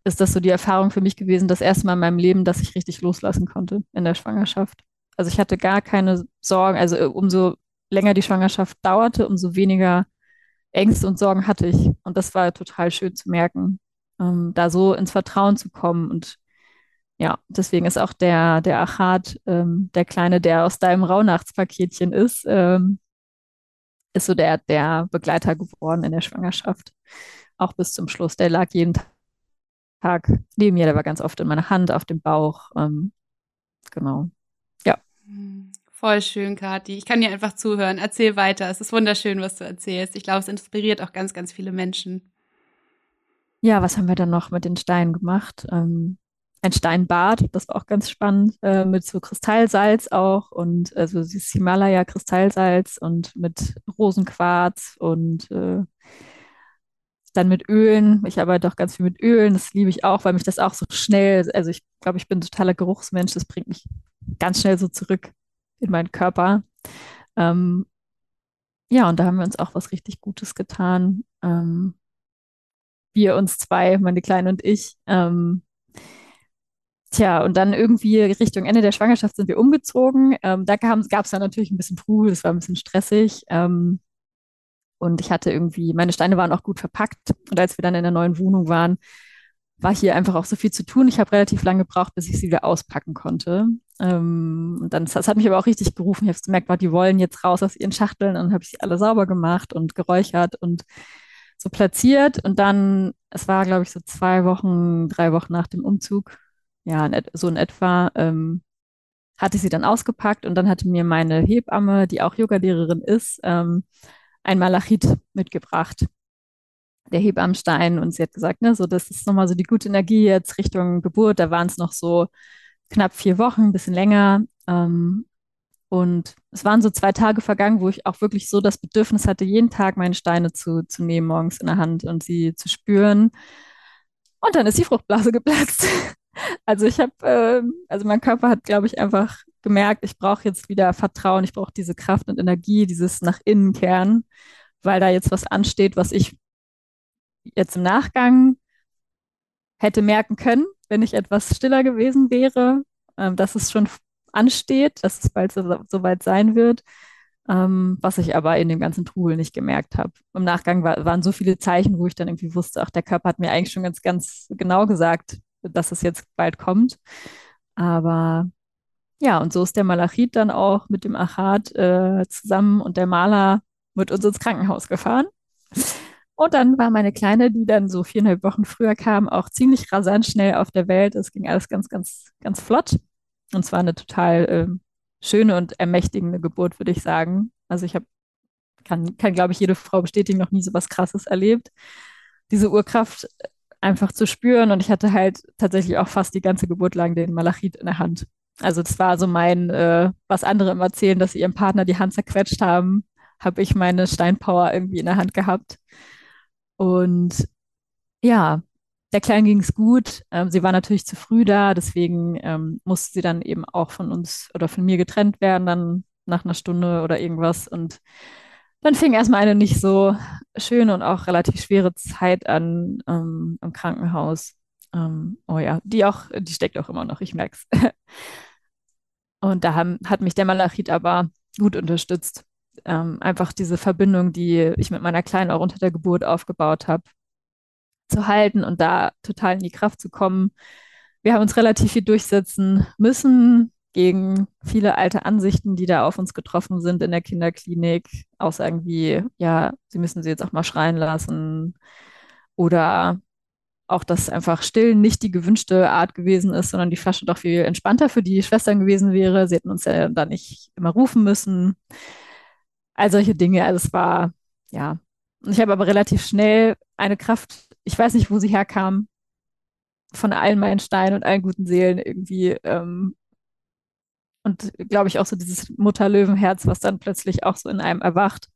ist das so die Erfahrung für mich gewesen, das erste Mal in meinem Leben, dass ich richtig loslassen konnte in der Schwangerschaft. Also ich hatte gar keine Sorgen, also äh, umso länger die Schwangerschaft dauerte, umso weniger Ängste und Sorgen hatte ich. Und das war total schön zu merken, ähm, da so ins Vertrauen zu kommen. Und ja, deswegen ist auch der, der Achat, ähm, der Kleine, der aus deinem Rauhnachtspaketchen ist, ähm, ist so der, der Begleiter geworden in der Schwangerschaft. Auch bis zum Schluss. Der lag jeden Tag neben mir, der war ganz oft in meiner Hand, auf dem Bauch. Ähm, genau. Ja. Voll schön, Kathi. Ich kann dir einfach zuhören. Erzähl weiter. Es ist wunderschön, was du erzählst. Ich glaube, es inspiriert auch ganz, ganz viele Menschen. Ja, was haben wir dann noch mit den Steinen gemacht? Ähm, ein Steinbad, das war auch ganz spannend, äh, mit so Kristallsalz auch und also dieses Himalaya-Kristallsalz und mit Rosenquarz und äh, dann mit Ölen. Ich arbeite auch ganz viel mit Ölen, das liebe ich auch, weil mich das auch so schnell, also ich glaube, ich bin ein totaler Geruchsmensch, das bringt mich ganz schnell so zurück in meinen Körper. Ähm, ja, und da haben wir uns auch was richtig Gutes getan. Ähm, wir uns zwei, meine Kleine und ich. Ähm, Tja, und dann irgendwie Richtung Ende der Schwangerschaft sind wir umgezogen. Ähm, da gab es dann natürlich ein bisschen Trubel, das war ein bisschen stressig. Ähm, und ich hatte irgendwie, meine Steine waren auch gut verpackt. Und als wir dann in der neuen Wohnung waren, war hier einfach auch so viel zu tun. Ich habe relativ lange gebraucht, bis ich sie wieder auspacken konnte. Ähm, und dann, das hat mich aber auch richtig gerufen. Ich habe gemerkt, boah, die wollen jetzt raus aus ihren Schachteln. Und dann habe ich sie alle sauber gemacht und geräuchert und so platziert. Und dann, es war, glaube ich, so zwei Wochen, drei Wochen nach dem Umzug, ja, so in etwa, ähm, hatte ich sie dann ausgepackt und dann hatte mir meine Hebamme, die auch Yogalehrerin ist, ähm, ein Malachit mitgebracht, der Hebammenstein. Und sie hat gesagt, ne, so, das ist nochmal so die gute Energie jetzt Richtung Geburt. Da waren es noch so knapp vier Wochen, ein bisschen länger. Ähm, und es waren so zwei Tage vergangen, wo ich auch wirklich so das Bedürfnis hatte, jeden Tag meine Steine zu, zu nehmen morgens in der Hand und sie zu spüren. Und dann ist die Fruchtblase geplatzt. Also ich habe, äh, also mein Körper hat, glaube ich, einfach gemerkt, ich brauche jetzt wieder Vertrauen, ich brauche diese Kraft und Energie, dieses nach innen kehren, weil da jetzt was ansteht, was ich jetzt im Nachgang hätte merken können, wenn ich etwas stiller gewesen wäre, ähm, dass es schon ansteht, dass es bald so, so weit sein wird, ähm, was ich aber in dem ganzen Trubel nicht gemerkt habe. Im Nachgang war, waren so viele Zeichen, wo ich dann irgendwie wusste, ach, der Körper hat mir eigentlich schon ganz, ganz genau gesagt, dass es jetzt bald kommt. Aber ja, und so ist der Malachit dann auch mit dem Achat äh, zusammen und der Maler mit uns ins Krankenhaus gefahren. Und dann war meine Kleine, die dann so viereinhalb Wochen früher kam, auch ziemlich rasant schnell auf der Welt. Es ging alles ganz, ganz, ganz flott. Und zwar eine total äh, schöne und ermächtigende Geburt, würde ich sagen. Also ich habe, kann, kann glaube ich, jede Frau bestätigen, noch nie so was Krasses erlebt. Diese Urkraft einfach zu spüren. Und ich hatte halt tatsächlich auch fast die ganze Geburt lang den Malachit in der Hand. Also das war so mein, äh, was andere immer erzählen, dass sie ihrem Partner die Hand zerquetscht haben, habe ich meine Steinpower irgendwie in der Hand gehabt. Und ja, der Kleinen ging es gut. Ähm, sie war natürlich zu früh da, deswegen ähm, musste sie dann eben auch von uns oder von mir getrennt werden, dann nach einer Stunde oder irgendwas. Und dann fing erstmal eine nicht so schöne und auch relativ schwere Zeit an ähm, im Krankenhaus. Ähm, oh ja, die auch, die steckt auch immer noch, ich merke es. Und da haben, hat mich der Malachit aber gut unterstützt. Ähm, einfach diese Verbindung, die ich mit meiner Kleinen auch unter der Geburt aufgebaut habe, zu halten und da total in die Kraft zu kommen. Wir haben uns relativ viel durchsetzen müssen gegen viele alte Ansichten, die da auf uns getroffen sind in der Kinderklinik. Aussagen wie, ja, sie müssen sie jetzt auch mal schreien lassen oder auch, dass einfach Stillen nicht die gewünschte Art gewesen ist, sondern die Flasche doch viel entspannter für die Schwestern gewesen wäre. Sie hätten uns ja da nicht immer rufen müssen. All solche Dinge. Also es war, ja. Und ich habe aber relativ schnell eine Kraft, ich weiß nicht, wo sie herkam, von allen meinen Steinen und allen guten Seelen irgendwie. Ähm, und glaube ich auch so dieses Mutterlöwenherz, was dann plötzlich auch so in einem erwacht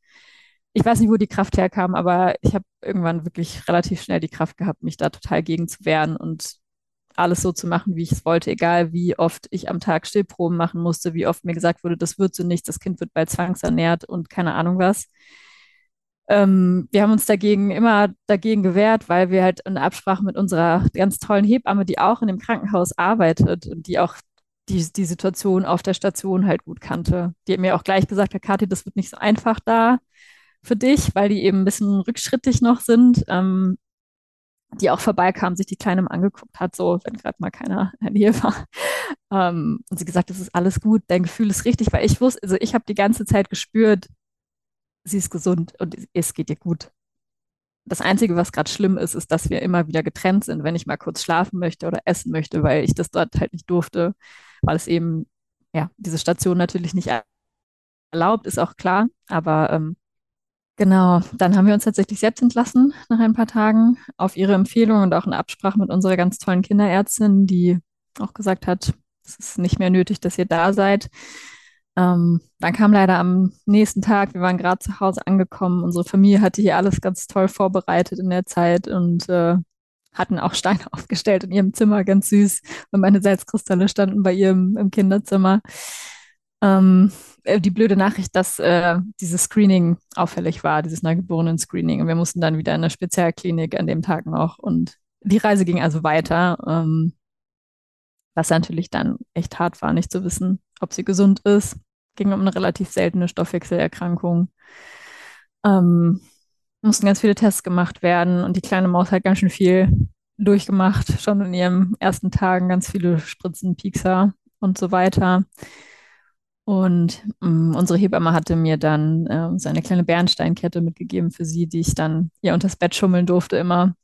ich weiß nicht, wo die Kraft herkam, aber ich habe irgendwann wirklich relativ schnell die Kraft gehabt, mich da total gegen zu wehren und alles so zu machen, wie ich es wollte, egal wie oft ich am Tag Stillproben machen musste, wie oft mir gesagt wurde, das wird so nichts, das Kind wird bald zwangsernährt und keine Ahnung was. Ähm, wir haben uns dagegen immer dagegen gewehrt, weil wir halt in Absprache mit unserer ganz tollen Hebamme, die auch in dem Krankenhaus arbeitet und die auch die, die Situation auf der Station halt gut kannte. Die hat mir auch gleich gesagt, Herr Kathi, das wird nicht so einfach da für dich, weil die eben ein bisschen rückschrittig noch sind, ähm, die auch vorbeikam, sich die Kleine angeguckt hat, so wenn gerade mal keiner in Nähe war. Ähm, und sie gesagt, das ist alles gut, dein Gefühl ist richtig, weil ich wusste, also ich habe die ganze Zeit gespürt, sie ist gesund und es geht ihr gut. Das Einzige, was gerade schlimm ist, ist, dass wir immer wieder getrennt sind, wenn ich mal kurz schlafen möchte oder essen möchte, weil ich das dort halt nicht durfte, weil es eben, ja, diese Station natürlich nicht erlaubt, ist auch klar, aber ähm, Genau, dann haben wir uns tatsächlich selbst entlassen nach ein paar Tagen auf ihre Empfehlung und auch in Absprache mit unserer ganz tollen Kinderärztin, die auch gesagt hat, es ist nicht mehr nötig, dass ihr da seid. Ähm, dann kam leider am nächsten Tag, wir waren gerade zu Hause angekommen, unsere Familie hatte hier alles ganz toll vorbereitet in der Zeit und äh, hatten auch Steine aufgestellt in ihrem Zimmer, ganz süß. Und meine Salzkristalle standen bei ihr im, im Kinderzimmer. Ähm, äh, die blöde Nachricht, dass äh, dieses Screening auffällig war, dieses Neugeborenen-Screening. Und wir mussten dann wieder in eine Spezialklinik an dem Tag noch. Und die Reise ging also weiter. Ähm, Was natürlich dann echt hart war, nicht zu wissen, ob sie gesund ist. Ging um eine relativ seltene Stoffwechselerkrankung. Ähm, mussten ganz viele Tests gemacht werden und die kleine Maus hat ganz schön viel durchgemacht, schon in ihren ersten Tagen ganz viele Spritzen, Piekser und so weiter. Und ähm, unsere Hebamme hatte mir dann äh, so eine kleine Bernsteinkette mitgegeben für sie, die ich dann ihr unters Bett schummeln durfte immer.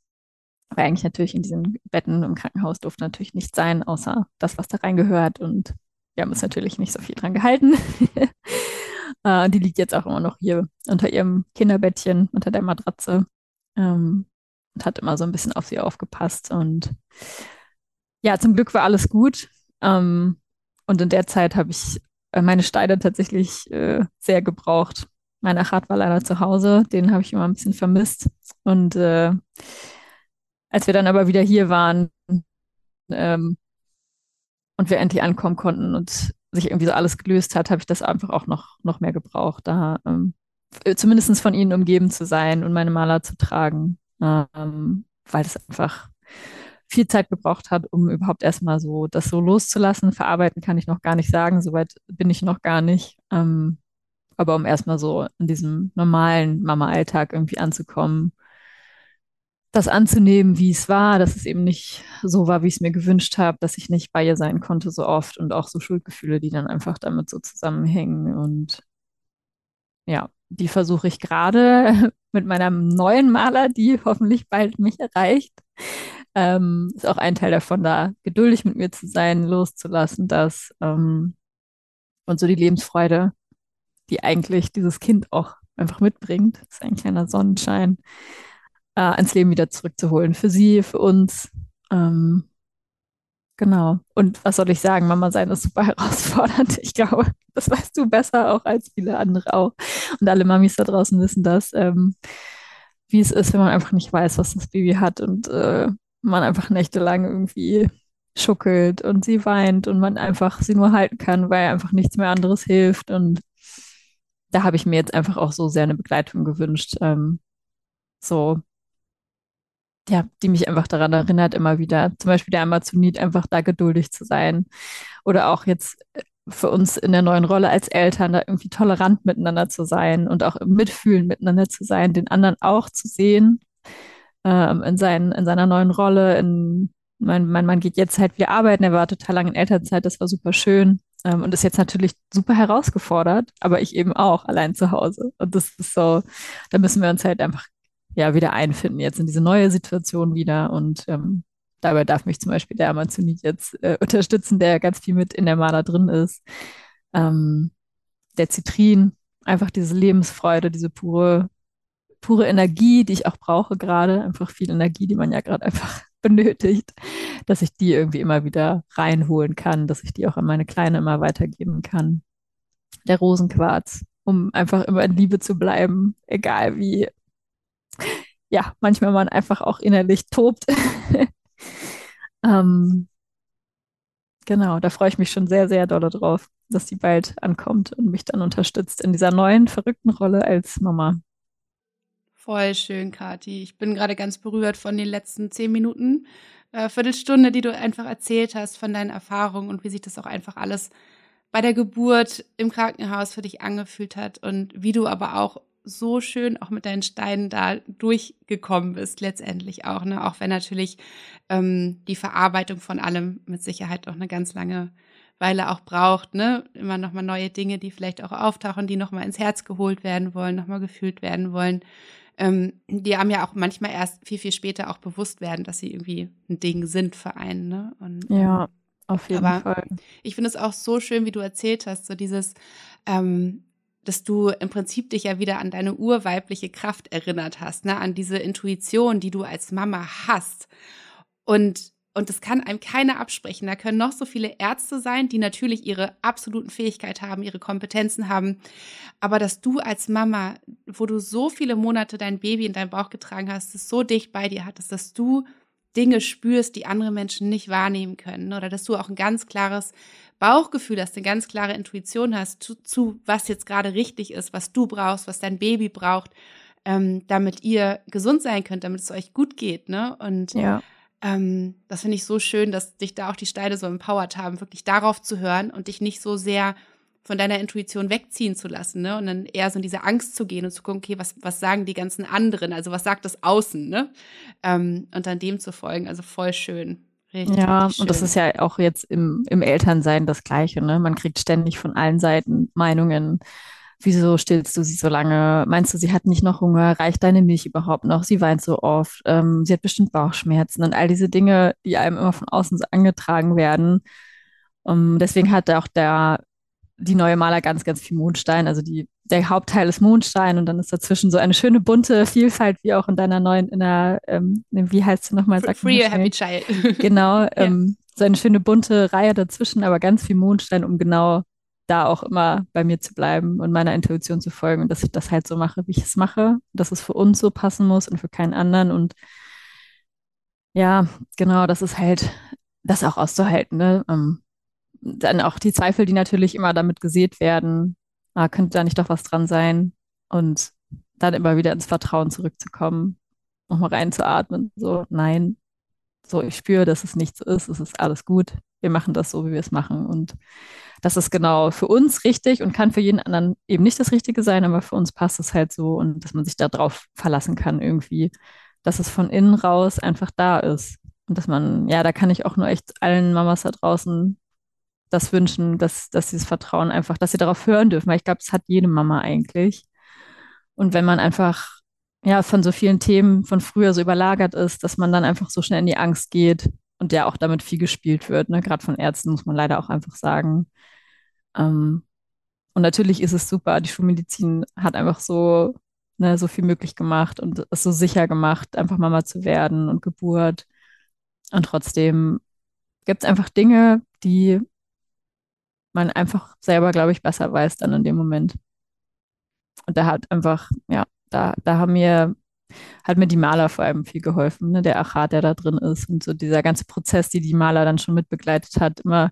Weil eigentlich natürlich in diesen Betten im Krankenhaus durfte natürlich nichts sein, außer das, was da reingehört. Und wir haben uns natürlich nicht so viel dran gehalten. äh, die liegt jetzt auch immer noch hier unter ihrem Kinderbettchen, unter der Matratze. Ähm, und hat immer so ein bisschen auf sie aufgepasst. Und ja, zum Glück war alles gut. Ähm, und in der Zeit habe ich äh, meine Steine tatsächlich äh, sehr gebraucht. Mein Achat war leider zu Hause, den habe ich immer ein bisschen vermisst. Und äh, als wir dann aber wieder hier waren ähm, und wir endlich ankommen konnten und sich irgendwie so alles gelöst hat, habe ich das einfach auch noch, noch mehr gebraucht, da ähm, zumindest von ihnen umgeben zu sein und meine Maler zu tragen, ähm, weil es einfach viel Zeit gebraucht hat, um überhaupt erstmal so das so loszulassen. Verarbeiten kann ich noch gar nicht sagen, soweit bin ich noch gar nicht. Ähm, aber um erstmal so in diesem normalen Mama-Alltag irgendwie anzukommen, das anzunehmen, wie es war, dass es eben nicht so war, wie ich es mir gewünscht habe, dass ich nicht bei ihr sein konnte so oft und auch so Schuldgefühle, die dann einfach damit so zusammenhängen. Und ja, die versuche ich gerade mit meiner neuen Maler, die hoffentlich bald mich erreicht, ähm, ist auch ein Teil davon, da geduldig mit mir zu sein, loszulassen, dass ähm, und so die Lebensfreude, die eigentlich dieses Kind auch einfach mitbringt, ist ein kleiner Sonnenschein, äh, ins Leben wieder zurückzuholen. Für sie, für uns. Ähm, genau. Und was soll ich sagen? Mama sein ist super herausfordernd. Ich glaube, das weißt du besser auch als viele andere auch. Und alle Mamis da draußen wissen das, ähm, wie es ist, wenn man einfach nicht weiß, was das Baby hat und äh, man einfach nächtelang irgendwie schuckelt und sie weint und man einfach sie nur halten kann, weil einfach nichts mehr anderes hilft. Und da habe ich mir jetzt einfach auch so sehr eine Begleitung gewünscht. Ähm, so, ja, die mich einfach daran erinnert, immer wieder, zum Beispiel der Amazonit, einfach da geduldig zu sein. Oder auch jetzt äh, für uns in der neuen Rolle als Eltern, da irgendwie tolerant miteinander zu sein und auch im Mitfühlen miteinander zu sein, den anderen auch zu sehen ähm, in, sein, in seiner neuen Rolle. In, mein, mein Mann geht jetzt halt wieder arbeiten, er war total lange in Elternzeit, das war super schön ähm, und ist jetzt natürlich super herausgefordert, aber ich eben auch allein zu Hause. Und das ist so, da müssen wir uns halt einfach ja wieder einfinden jetzt in diese neue Situation wieder und ähm, dabei darf mich zum Beispiel der Amazonit jetzt äh, unterstützen, der ganz viel mit in der Maler drin ist. Ähm, der Zitrin, einfach diese Lebensfreude, diese pure pure Energie, die ich auch brauche gerade, einfach viel Energie, die man ja gerade einfach benötigt, dass ich die irgendwie immer wieder reinholen kann, dass ich die auch an meine Kleine immer weitergeben kann. Der Rosenquarz, um einfach immer in Liebe zu bleiben, egal wie, ja, manchmal man einfach auch innerlich tobt. ähm, genau, da freue ich mich schon sehr, sehr doll drauf, dass die bald ankommt und mich dann unterstützt in dieser neuen, verrückten Rolle als Mama. Voll schön, Kati. Ich bin gerade ganz berührt von den letzten zehn Minuten, äh, Viertelstunde, die du einfach erzählt hast von deinen Erfahrungen und wie sich das auch einfach alles bei der Geburt im Krankenhaus für dich angefühlt hat und wie du aber auch so schön auch mit deinen Steinen da durchgekommen bist, letztendlich auch, ne? Auch wenn natürlich ähm, die Verarbeitung von allem mit Sicherheit auch eine ganz lange Weile auch braucht, ne? Immer nochmal neue Dinge, die vielleicht auch auftauchen, die nochmal ins Herz geholt werden wollen, nochmal gefühlt werden wollen ähm, die haben ja auch manchmal erst viel, viel später auch bewusst werden, dass sie irgendwie ein Ding sind für einen. Ne? Und, ja, ähm, auf jeden aber Fall. Ich finde es auch so schön, wie du erzählt hast, so dieses, ähm, dass du im Prinzip dich ja wieder an deine urweibliche Kraft erinnert hast, ne? an diese Intuition, die du als Mama hast. Und und das kann einem keiner absprechen. Da können noch so viele Ärzte sein, die natürlich ihre absoluten Fähigkeiten haben, ihre Kompetenzen haben. Aber dass du als Mama, wo du so viele Monate dein Baby in deinem Bauch getragen hast, es so dicht bei dir hattest, dass du Dinge spürst, die andere Menschen nicht wahrnehmen können. Oder dass du auch ein ganz klares Bauchgefühl hast, eine ganz klare Intuition hast zu, zu was jetzt gerade richtig ist, was du brauchst, was dein Baby braucht, ähm, damit ihr gesund sein könnt, damit es euch gut geht. Ne? Und ja ähm, das finde ich so schön, dass dich da auch die Steine so empowert haben, wirklich darauf zu hören und dich nicht so sehr von deiner Intuition wegziehen zu lassen, ne? Und dann eher so in diese Angst zu gehen und zu gucken, okay, was, was sagen die ganzen anderen? Also was sagt das Außen, ne? Ähm, und dann dem zu folgen. Also voll schön. Richtig, ja, richtig und das ist ja auch jetzt im, im Elternsein das Gleiche, ne? Man kriegt ständig von allen Seiten Meinungen. Wieso stillst du sie so lange? Meinst du, sie hat nicht noch Hunger? Reicht deine Milch überhaupt noch? Sie weint so oft. Ähm, sie hat bestimmt Bauchschmerzen und all diese Dinge, die einem immer von außen so angetragen werden. Um, ähm, deswegen hat auch der die neue Maler ganz, ganz viel Mondstein. Also die, der Hauptteil ist Mondstein und dann ist dazwischen so eine schöne bunte Vielfalt, wie auch in deiner neuen, in der, ähm, wie heißt sie nochmal? Free a Happy Child. Genau, ja. ähm, so eine schöne bunte Reihe dazwischen, aber ganz viel Mondstein, um genau da auch immer bei mir zu bleiben und meiner Intuition zu folgen und dass ich das halt so mache, wie ich es mache, dass es für uns so passen muss und für keinen anderen und ja, genau, das ist halt das auch auszuhalten, ne? Ähm, dann auch die Zweifel, die natürlich immer damit gesät werden, ah, könnte da nicht doch was dran sein? Und dann immer wieder ins Vertrauen zurückzukommen, nochmal reinzuatmen, so, nein, so, ich spüre, dass es nicht so ist, es ist alles gut, wir machen das so, wie wir es machen. Und das ist genau für uns richtig und kann für jeden anderen eben nicht das Richtige sein, aber für uns passt es halt so und dass man sich darauf verlassen kann irgendwie, dass es von innen raus einfach da ist. Und dass man, ja, da kann ich auch nur echt allen Mamas da draußen das wünschen, dass, dass dieses Vertrauen einfach, dass sie darauf hören dürfen, weil ich glaube, das hat jede Mama eigentlich. Und wenn man einfach ja von so vielen Themen von früher so überlagert ist, dass man dann einfach so schnell in die Angst geht und ja auch damit viel gespielt wird, ne? Gerade von Ärzten muss man leider auch einfach sagen. Ähm, und natürlich ist es super, die Schulmedizin hat einfach so, ne, so viel möglich gemacht und es so sicher gemacht, einfach Mama zu werden und Geburt. Und trotzdem gibt es einfach Dinge, die man einfach selber, glaube ich, besser weiß dann in dem Moment. Und da hat einfach, ja, da, da haben mir, hat mir die Maler vor allem viel geholfen, ne? der Achat, der da drin ist und so dieser ganze Prozess, die die Maler dann schon mitbegleitet hat, immer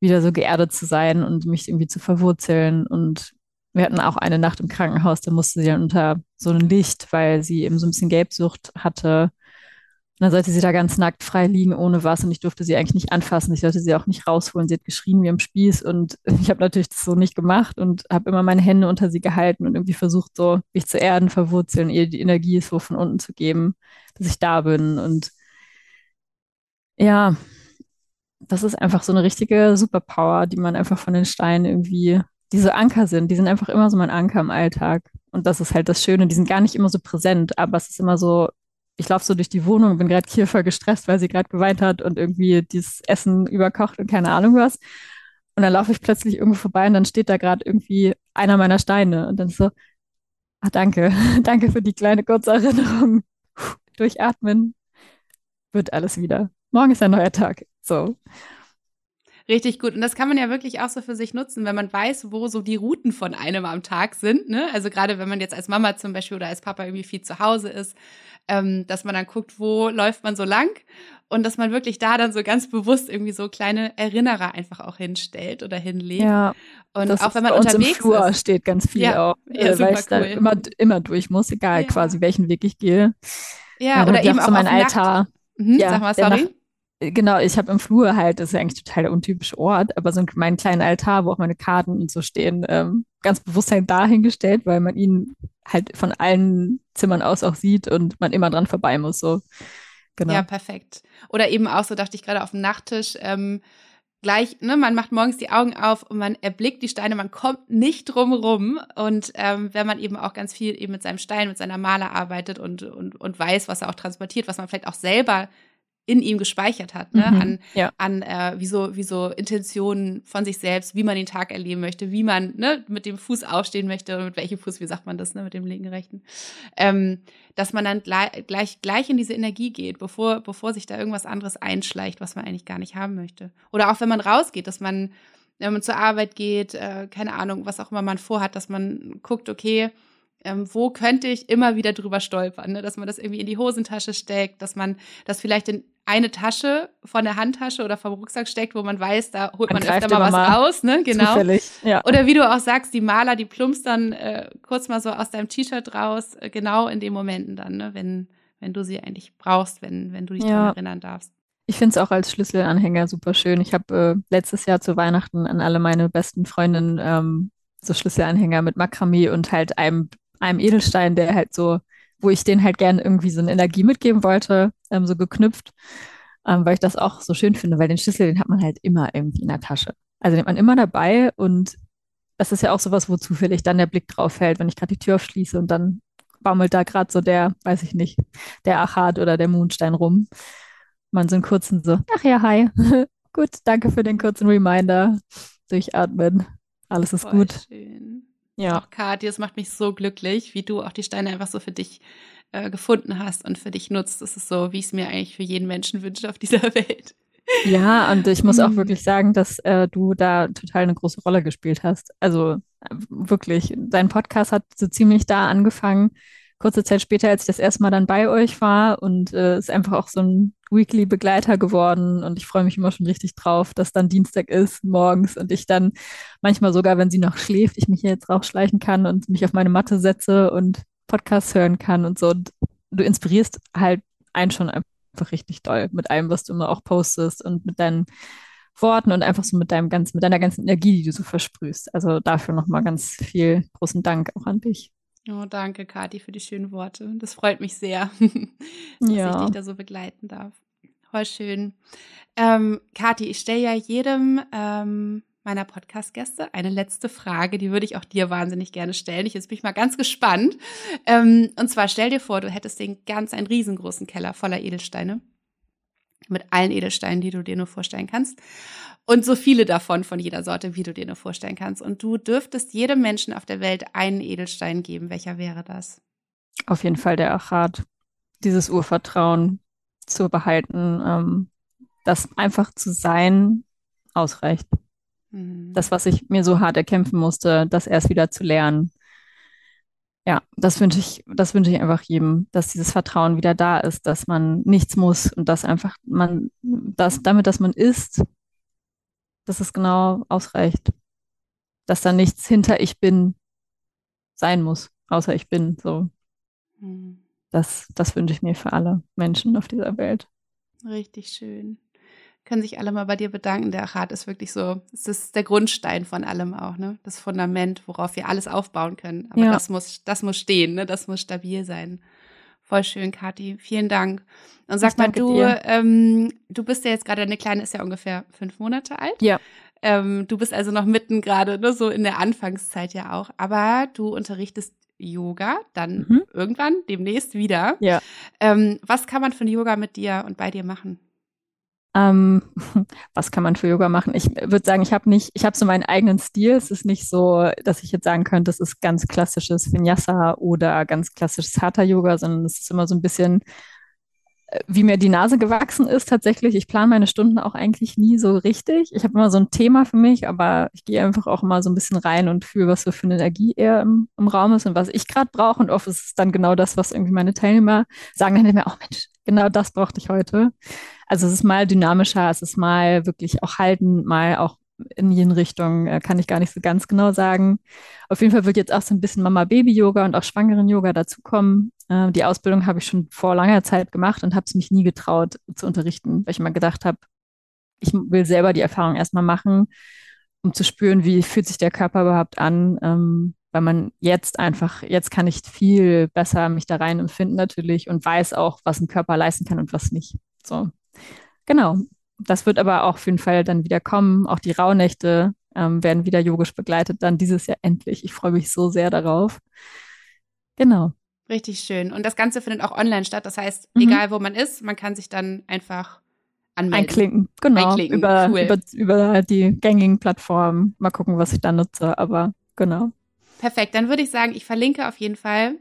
wieder so geerdet zu sein und mich irgendwie zu verwurzeln. Und wir hatten auch eine Nacht im Krankenhaus, da musste sie dann unter so ein Licht, weil sie eben so ein bisschen Gelbsucht hatte, dann sollte sie da ganz nackt frei liegen, ohne was. Und ich durfte sie eigentlich nicht anfassen. Ich sollte sie auch nicht rausholen. Sie hat geschrien wie am Spieß. Und ich habe natürlich das so nicht gemacht und habe immer meine Hände unter sie gehalten und irgendwie versucht, so mich zu erden, verwurzeln, ihr die Energie so von unten zu geben, dass ich da bin. Und ja, das ist einfach so eine richtige Superpower, die man einfach von den Steinen irgendwie, diese Anker sind. Die sind einfach immer so mein Anker im Alltag. Und das ist halt das Schöne. Die sind gar nicht immer so präsent, aber es ist immer so ich laufe so durch die Wohnung bin gerade Kiefer gestresst, weil sie gerade geweint hat und irgendwie dieses Essen überkocht und keine Ahnung was. Und dann laufe ich plötzlich irgendwo vorbei und dann steht da gerade irgendwie einer meiner Steine und dann so, ah, danke, danke für die kleine kurze Erinnerung. Durchatmen, wird alles wieder. Morgen ist ein neuer Tag. So. Richtig gut. Und das kann man ja wirklich auch so für sich nutzen, wenn man weiß, wo so die Routen von einem am Tag sind. Ne? Also gerade wenn man jetzt als Mama zum Beispiel oder als Papa irgendwie viel zu Hause ist, ähm, dass man dann guckt, wo läuft man so lang und dass man wirklich da dann so ganz bewusst irgendwie so kleine Erinnerer einfach auch hinstellt oder hinlegt. Ja. Und auch wenn man unterwegs im Flur ist, steht ganz viel ja, auch, ja, äh, weil ich cool. da immer, immer durch muss, egal ja. quasi welchen Weg ich gehe. Ja, oder eben auch so mein Altar. Mhm, ja, sag mal, sorry. Genau, ich habe im Flur halt, das ist ja eigentlich total der untypische Ort, aber so meinen kleinen Altar, wo auch meine Karten und so stehen, ähm, ganz bewusst halt dahingestellt, weil man ihn halt von allen Zimmern aus auch sieht und man immer dran vorbei muss. So. Genau. Ja, perfekt. Oder eben auch so, dachte ich gerade auf dem Nachttisch, ähm, gleich, ne, man macht morgens die Augen auf und man erblickt die Steine, man kommt nicht drum rum. Und ähm, wenn man eben auch ganz viel eben mit seinem Stein, mit seiner Maler arbeitet und, und, und weiß, was er auch transportiert, was man vielleicht auch selber in ihm gespeichert hat, ne? Mhm, an, ja. an äh, wie, so, wie so Intentionen von sich selbst, wie man den Tag erleben möchte, wie man ne, mit dem Fuß aufstehen möchte und mit welchem Fuß, wie sagt man das, ne, mit dem linken, rechten, ähm, dass man dann gleich, gleich, gleich in diese Energie geht, bevor, bevor sich da irgendwas anderes einschleicht, was man eigentlich gar nicht haben möchte. Oder auch wenn man rausgeht, dass man, wenn man zur Arbeit geht, äh, keine Ahnung, was auch immer man vorhat, dass man guckt, okay, ähm, wo könnte ich immer wieder drüber stolpern, ne? dass man das irgendwie in die Hosentasche steckt, dass man das vielleicht in eine Tasche von der Handtasche oder vom Rucksack steckt, wo man weiß, da holt man, man öfter mal was mal raus, ne? Genau. Ja. Oder wie du auch sagst, die Maler, die plumpst dann äh, kurz mal so aus deinem T-Shirt raus, äh, genau in den Momenten dann, ne? wenn wenn du sie eigentlich brauchst, wenn, wenn du dich ja. daran erinnern darfst. Ich finde es auch als Schlüsselanhänger super schön. Ich habe äh, letztes Jahr zu Weihnachten an alle meine besten Freundinnen ähm, so Schlüsselanhänger mit Makramee und halt einem, einem Edelstein, der halt so, wo ich den halt gerne irgendwie so eine Energie mitgeben wollte, ähm, so geknüpft, ähm, weil ich das auch so schön finde, weil den Schlüssel, den hat man halt immer irgendwie in der Tasche. Also den hat man immer dabei und das ist ja auch sowas, wo zufällig dann der Blick drauf fällt, wenn ich gerade die Tür aufschließe und dann baumelt da gerade so der, weiß ich nicht, der Achat oder der Mondstein rum. Man so einen kurzen so, ach ja, hi. gut, danke für den kurzen Reminder. Durchatmen. Alles ist Voll gut. Schön. Ja. Auch Kathi, es macht mich so glücklich, wie du auch die Steine einfach so für dich äh, gefunden hast und für dich nutzt. Das ist so, wie ich es mir eigentlich für jeden Menschen wünsche auf dieser Welt. Ja, und ich muss auch mhm. wirklich sagen, dass äh, du da total eine große Rolle gespielt hast. Also wirklich, dein Podcast hat so ziemlich da angefangen. Kurze Zeit später, als ich das erste Mal dann bei euch war und äh, ist einfach auch so ein Weekly-Begleiter geworden und ich freue mich immer schon richtig drauf, dass dann Dienstag ist morgens und ich dann manchmal sogar, wenn sie noch schläft, ich mich hier jetzt rausschleichen kann und mich auf meine Matte setze und Podcasts hören kann und so. Und du inspirierst halt einen schon einfach richtig doll mit allem, was du immer auch postest und mit deinen Worten und einfach so mit deinem ganzen, mit deiner ganzen Energie, die du so versprühst. Also dafür nochmal ganz viel großen Dank auch an dich. Oh, danke, Kathi, für die schönen Worte. Das freut mich sehr, dass ja. ich dich da so begleiten darf. Voll schön. Ähm, Kathi, ich stelle ja jedem ähm, meiner Podcast-Gäste eine letzte Frage, die würde ich auch dir wahnsinnig gerne stellen. Ich jetzt bin ich mal ganz gespannt. Ähm, und zwar stell dir vor, du hättest den ganz einen riesengroßen Keller voller Edelsteine. Mit allen Edelsteinen, die du dir nur vorstellen kannst. Und so viele davon von jeder Sorte, wie du dir nur vorstellen kannst. Und du dürftest jedem Menschen auf der Welt einen Edelstein geben. Welcher wäre das? Auf jeden Fall der Achat. Dieses Urvertrauen zu behalten, ähm, das einfach zu sein, ausreicht. Mhm. Das, was ich mir so hart erkämpfen musste, das erst wieder zu lernen. Ja, das wünsche ich, das wünsche ich einfach jedem, dass dieses Vertrauen wieder da ist, dass man nichts muss und dass einfach man, dass damit, dass man ist, dass es genau ausreicht. Dass da nichts hinter ich bin sein muss, außer ich bin, so. Mhm. Das, das wünsche ich mir für alle Menschen auf dieser Welt. Richtig schön können sich alle mal bei dir bedanken. Der Achat ist wirklich so, es ist der Grundstein von allem auch, ne? Das Fundament, worauf wir alles aufbauen können. Aber ja. das muss, das muss stehen, ne? Das muss stabil sein. Voll schön, Kathi. Vielen Dank. Und sag mal, du, ähm, du bist ja jetzt gerade, eine Kleine ist ja ungefähr fünf Monate alt. Ja. Ähm, du bist also noch mitten gerade, ne, so in der Anfangszeit ja auch. Aber du unterrichtest Yoga, dann mhm. irgendwann, demnächst wieder. Ja. Ähm, was kann man von Yoga mit dir und bei dir machen? Ähm, was kann man für Yoga machen? Ich würde sagen, ich habe nicht, ich habe so meinen eigenen Stil. Es ist nicht so, dass ich jetzt sagen könnte, das ist ganz klassisches Vinyasa oder ganz klassisches Hatha Yoga, sondern es ist immer so ein bisschen wie mir die Nase gewachsen ist tatsächlich. Ich plane meine Stunden auch eigentlich nie so richtig. Ich habe immer so ein Thema für mich, aber ich gehe einfach auch immer so ein bisschen rein und fühle, was so für eine Energie eher im, im Raum ist und was ich gerade brauche. Und oft ist es dann genau das, was irgendwie meine Teilnehmer sagen dann immer, oh Mensch, genau das brauchte ich heute. Also es ist mal dynamischer, es ist mal wirklich auch halten, mal auch in jenen Richtungen, äh, kann ich gar nicht so ganz genau sagen. Auf jeden Fall wird jetzt auch so ein bisschen Mama-Baby-Yoga und auch Schwangeren-Yoga dazukommen. Äh, die Ausbildung habe ich schon vor langer Zeit gemacht und habe es mich nie getraut zu unterrichten, weil ich immer gedacht habe, ich will selber die Erfahrung erstmal machen, um zu spüren, wie fühlt sich der Körper überhaupt an. Ähm, weil man jetzt einfach, jetzt kann ich viel besser mich da rein empfinden natürlich und weiß auch, was ein Körper leisten kann und was nicht. So, genau das wird aber auch auf jeden Fall dann wieder kommen. Auch die Rauhnächte ähm, werden wieder yogisch begleitet, dann dieses Jahr endlich. Ich freue mich so sehr darauf. Genau. Richtig schön. Und das Ganze findet auch online statt. Das heißt, mhm. egal wo man ist, man kann sich dann einfach anmelden. Einklinken, genau. Einklinken. Über, cool. über, über die gängigen Plattformen. Mal gucken, was ich da nutze, aber genau. Perfekt. Dann würde ich sagen, ich verlinke auf jeden Fall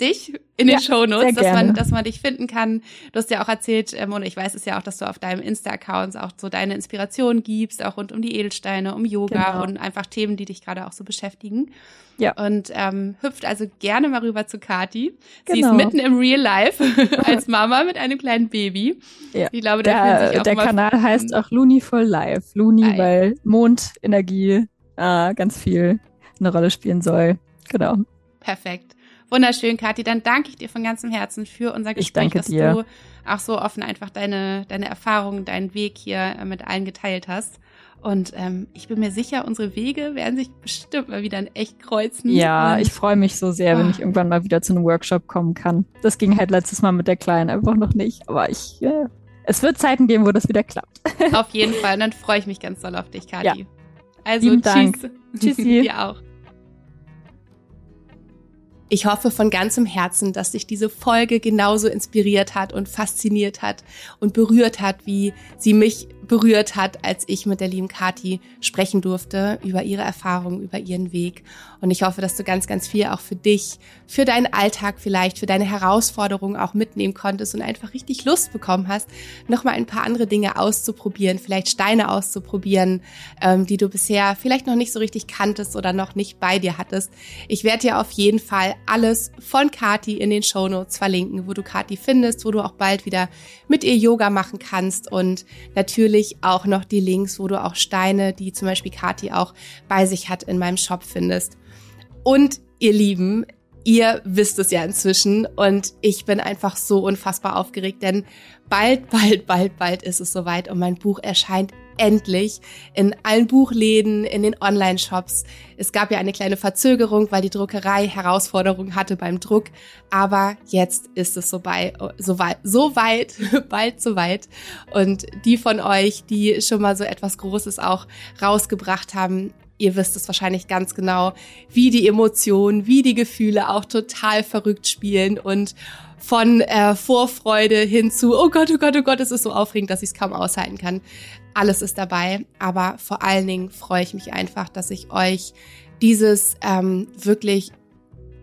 dich in den ja, Show Notes, dass man, dass man dich finden kann. Du hast ja auch erzählt, ähm, und ich weiß es ja auch, dass du auf deinem Insta-Account auch so deine Inspiration gibst, auch rund um die Edelsteine, um Yoga genau. und einfach Themen, die dich gerade auch so beschäftigen. Ja. Und ähm, hüpft also gerne mal rüber zu Kati. Genau. Sie ist genau. mitten im Real Life als Mama mit einem kleinen Baby. Ja. Ich glaube, der, sich auch der Kanal heißt auch Looney for Life. Looney, ah, weil Mondenergie äh, ganz viel eine Rolle spielen soll. Genau. Perfekt. Wunderschön, Kathi. Dann danke ich dir von ganzem Herzen für unser Gespräch, dass dir. du auch so offen einfach deine, deine Erfahrungen, deinen Weg hier äh, mit allen geteilt hast. Und ähm, ich bin mir sicher, unsere Wege werden sich bestimmt mal wieder in echt kreuzen. Ja, ich freue mich so sehr, wenn oh. ich irgendwann mal wieder zu einem Workshop kommen kann. Das ging halt letztes Mal mit der Kleinen einfach noch nicht. Aber ich, äh, es wird Zeiten geben, wo das wieder klappt. Auf jeden Fall. Und dann freue ich mich ganz doll auf dich, Kathi. Ja. Also, Lieben tschüss. Dank. Tschüssi. dir auch. Ich hoffe von ganzem Herzen, dass dich diese Folge genauso inspiriert hat und fasziniert hat und berührt hat, wie sie mich berührt hat, als ich mit der lieben Kati sprechen durfte über ihre Erfahrungen, über ihren Weg. Und ich hoffe, dass du ganz, ganz viel auch für dich, für deinen Alltag vielleicht, für deine Herausforderungen auch mitnehmen konntest und einfach richtig Lust bekommen hast, nochmal ein paar andere Dinge auszuprobieren, vielleicht Steine auszuprobieren, ähm, die du bisher vielleicht noch nicht so richtig kanntest oder noch nicht bei dir hattest. Ich werde dir auf jeden Fall alles von Kati in den Show Notes verlinken, wo du Kati findest, wo du auch bald wieder mit ihr Yoga machen kannst und natürlich auch noch die Links, wo du auch Steine, die zum Beispiel Kati auch bei sich hat, in meinem Shop findest. Und ihr Lieben, ihr wisst es ja inzwischen und ich bin einfach so unfassbar aufgeregt, denn bald, bald, bald, bald ist es soweit und mein Buch erscheint endlich in allen Buchläden, in den Online-Shops. Es gab ja eine kleine Verzögerung, weil die Druckerei Herausforderungen hatte beim Druck. Aber jetzt ist es so, bei, so, weit, so weit, bald so weit. Und die von euch, die schon mal so etwas Großes auch rausgebracht haben, ihr wisst es wahrscheinlich ganz genau, wie die Emotionen, wie die Gefühle auch total verrückt spielen und von äh, Vorfreude hin zu, oh Gott, oh Gott, oh Gott, es ist so aufregend, dass ich es kaum aushalten kann. Alles ist dabei, aber vor allen Dingen freue ich mich einfach, dass ich euch dieses ähm, wirklich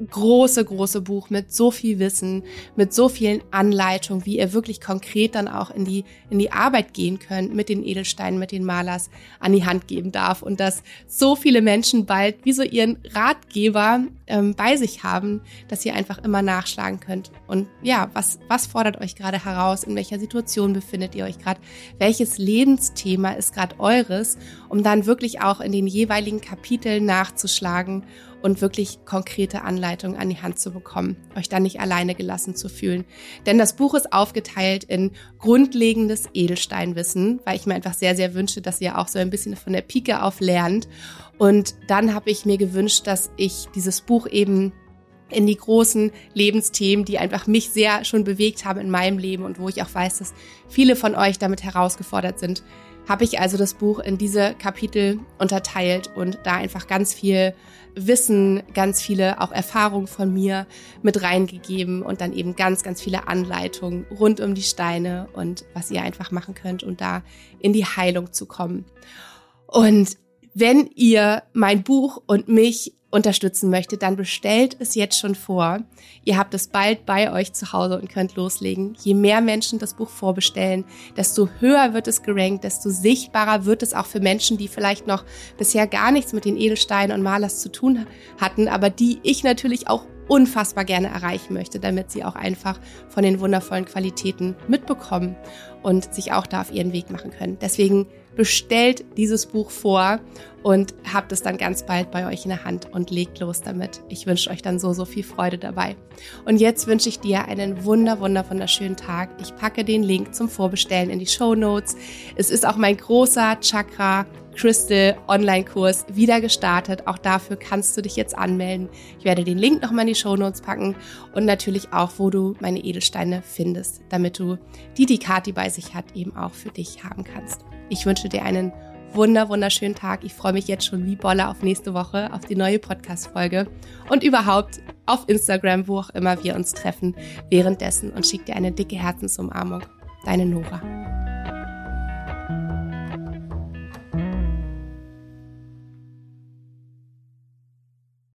große, große Buch mit so viel Wissen, mit so vielen Anleitungen, wie ihr wirklich konkret dann auch in die, in die Arbeit gehen könnt, mit den Edelsteinen, mit den Malers an die Hand geben darf und dass so viele Menschen bald wie so ihren Ratgeber ähm, bei sich haben, dass ihr einfach immer nachschlagen könnt. Und ja, was, was fordert euch gerade heraus? In welcher Situation befindet ihr euch gerade? Welches Lebensthema ist gerade eures? Um dann wirklich auch in den jeweiligen Kapiteln nachzuschlagen und wirklich konkrete Anleitungen an die Hand zu bekommen, euch dann nicht alleine gelassen zu fühlen. Denn das Buch ist aufgeteilt in grundlegendes Edelsteinwissen, weil ich mir einfach sehr, sehr wünsche, dass ihr auch so ein bisschen von der Pike auf lernt. Und dann habe ich mir gewünscht, dass ich dieses Buch eben in die großen Lebensthemen, die einfach mich sehr schon bewegt haben in meinem Leben und wo ich auch weiß, dass viele von euch damit herausgefordert sind, habe ich also das Buch in diese Kapitel unterteilt und da einfach ganz viel Wissen, ganz viele auch Erfahrungen von mir mit reingegeben und dann eben ganz, ganz viele Anleitungen rund um die Steine und was ihr einfach machen könnt, um da in die Heilung zu kommen. Und wenn ihr mein Buch und mich unterstützen möchtet, dann bestellt es jetzt schon vor. Ihr habt es bald bei euch zu Hause und könnt loslegen. Je mehr Menschen das Buch vorbestellen, desto höher wird es gerankt, desto sichtbarer wird es auch für Menschen, die vielleicht noch bisher gar nichts mit den Edelsteinen und Malers zu tun hatten, aber die ich natürlich auch unfassbar gerne erreichen möchte, damit sie auch einfach von den wundervollen Qualitäten mitbekommen und sich auch da auf ihren Weg machen können. Deswegen bestellt dieses Buch vor und habt es dann ganz bald bei euch in der Hand und legt los damit. Ich wünsche euch dann so, so viel Freude dabei. Und jetzt wünsche ich dir einen wunder, wunder, wunderschönen Tag. Ich packe den Link zum Vorbestellen in die Show Notes. Es ist auch mein großer Chakra Crystal Online-Kurs wieder gestartet. Auch dafür kannst du dich jetzt anmelden. Ich werde den Link nochmal in die Show Notes packen und natürlich auch, wo du meine Edelsteine findest, damit du die, die Kati bei sich hat, eben auch für dich haben kannst. Ich wünsche dir einen wunder, wunderschönen Tag. Ich freue mich jetzt schon wie Bolle auf nächste Woche, auf die neue Podcast-Folge und überhaupt auf Instagram, wo auch immer wir uns treffen, währenddessen und schick dir eine dicke Herzensumarmung. Deine Nora.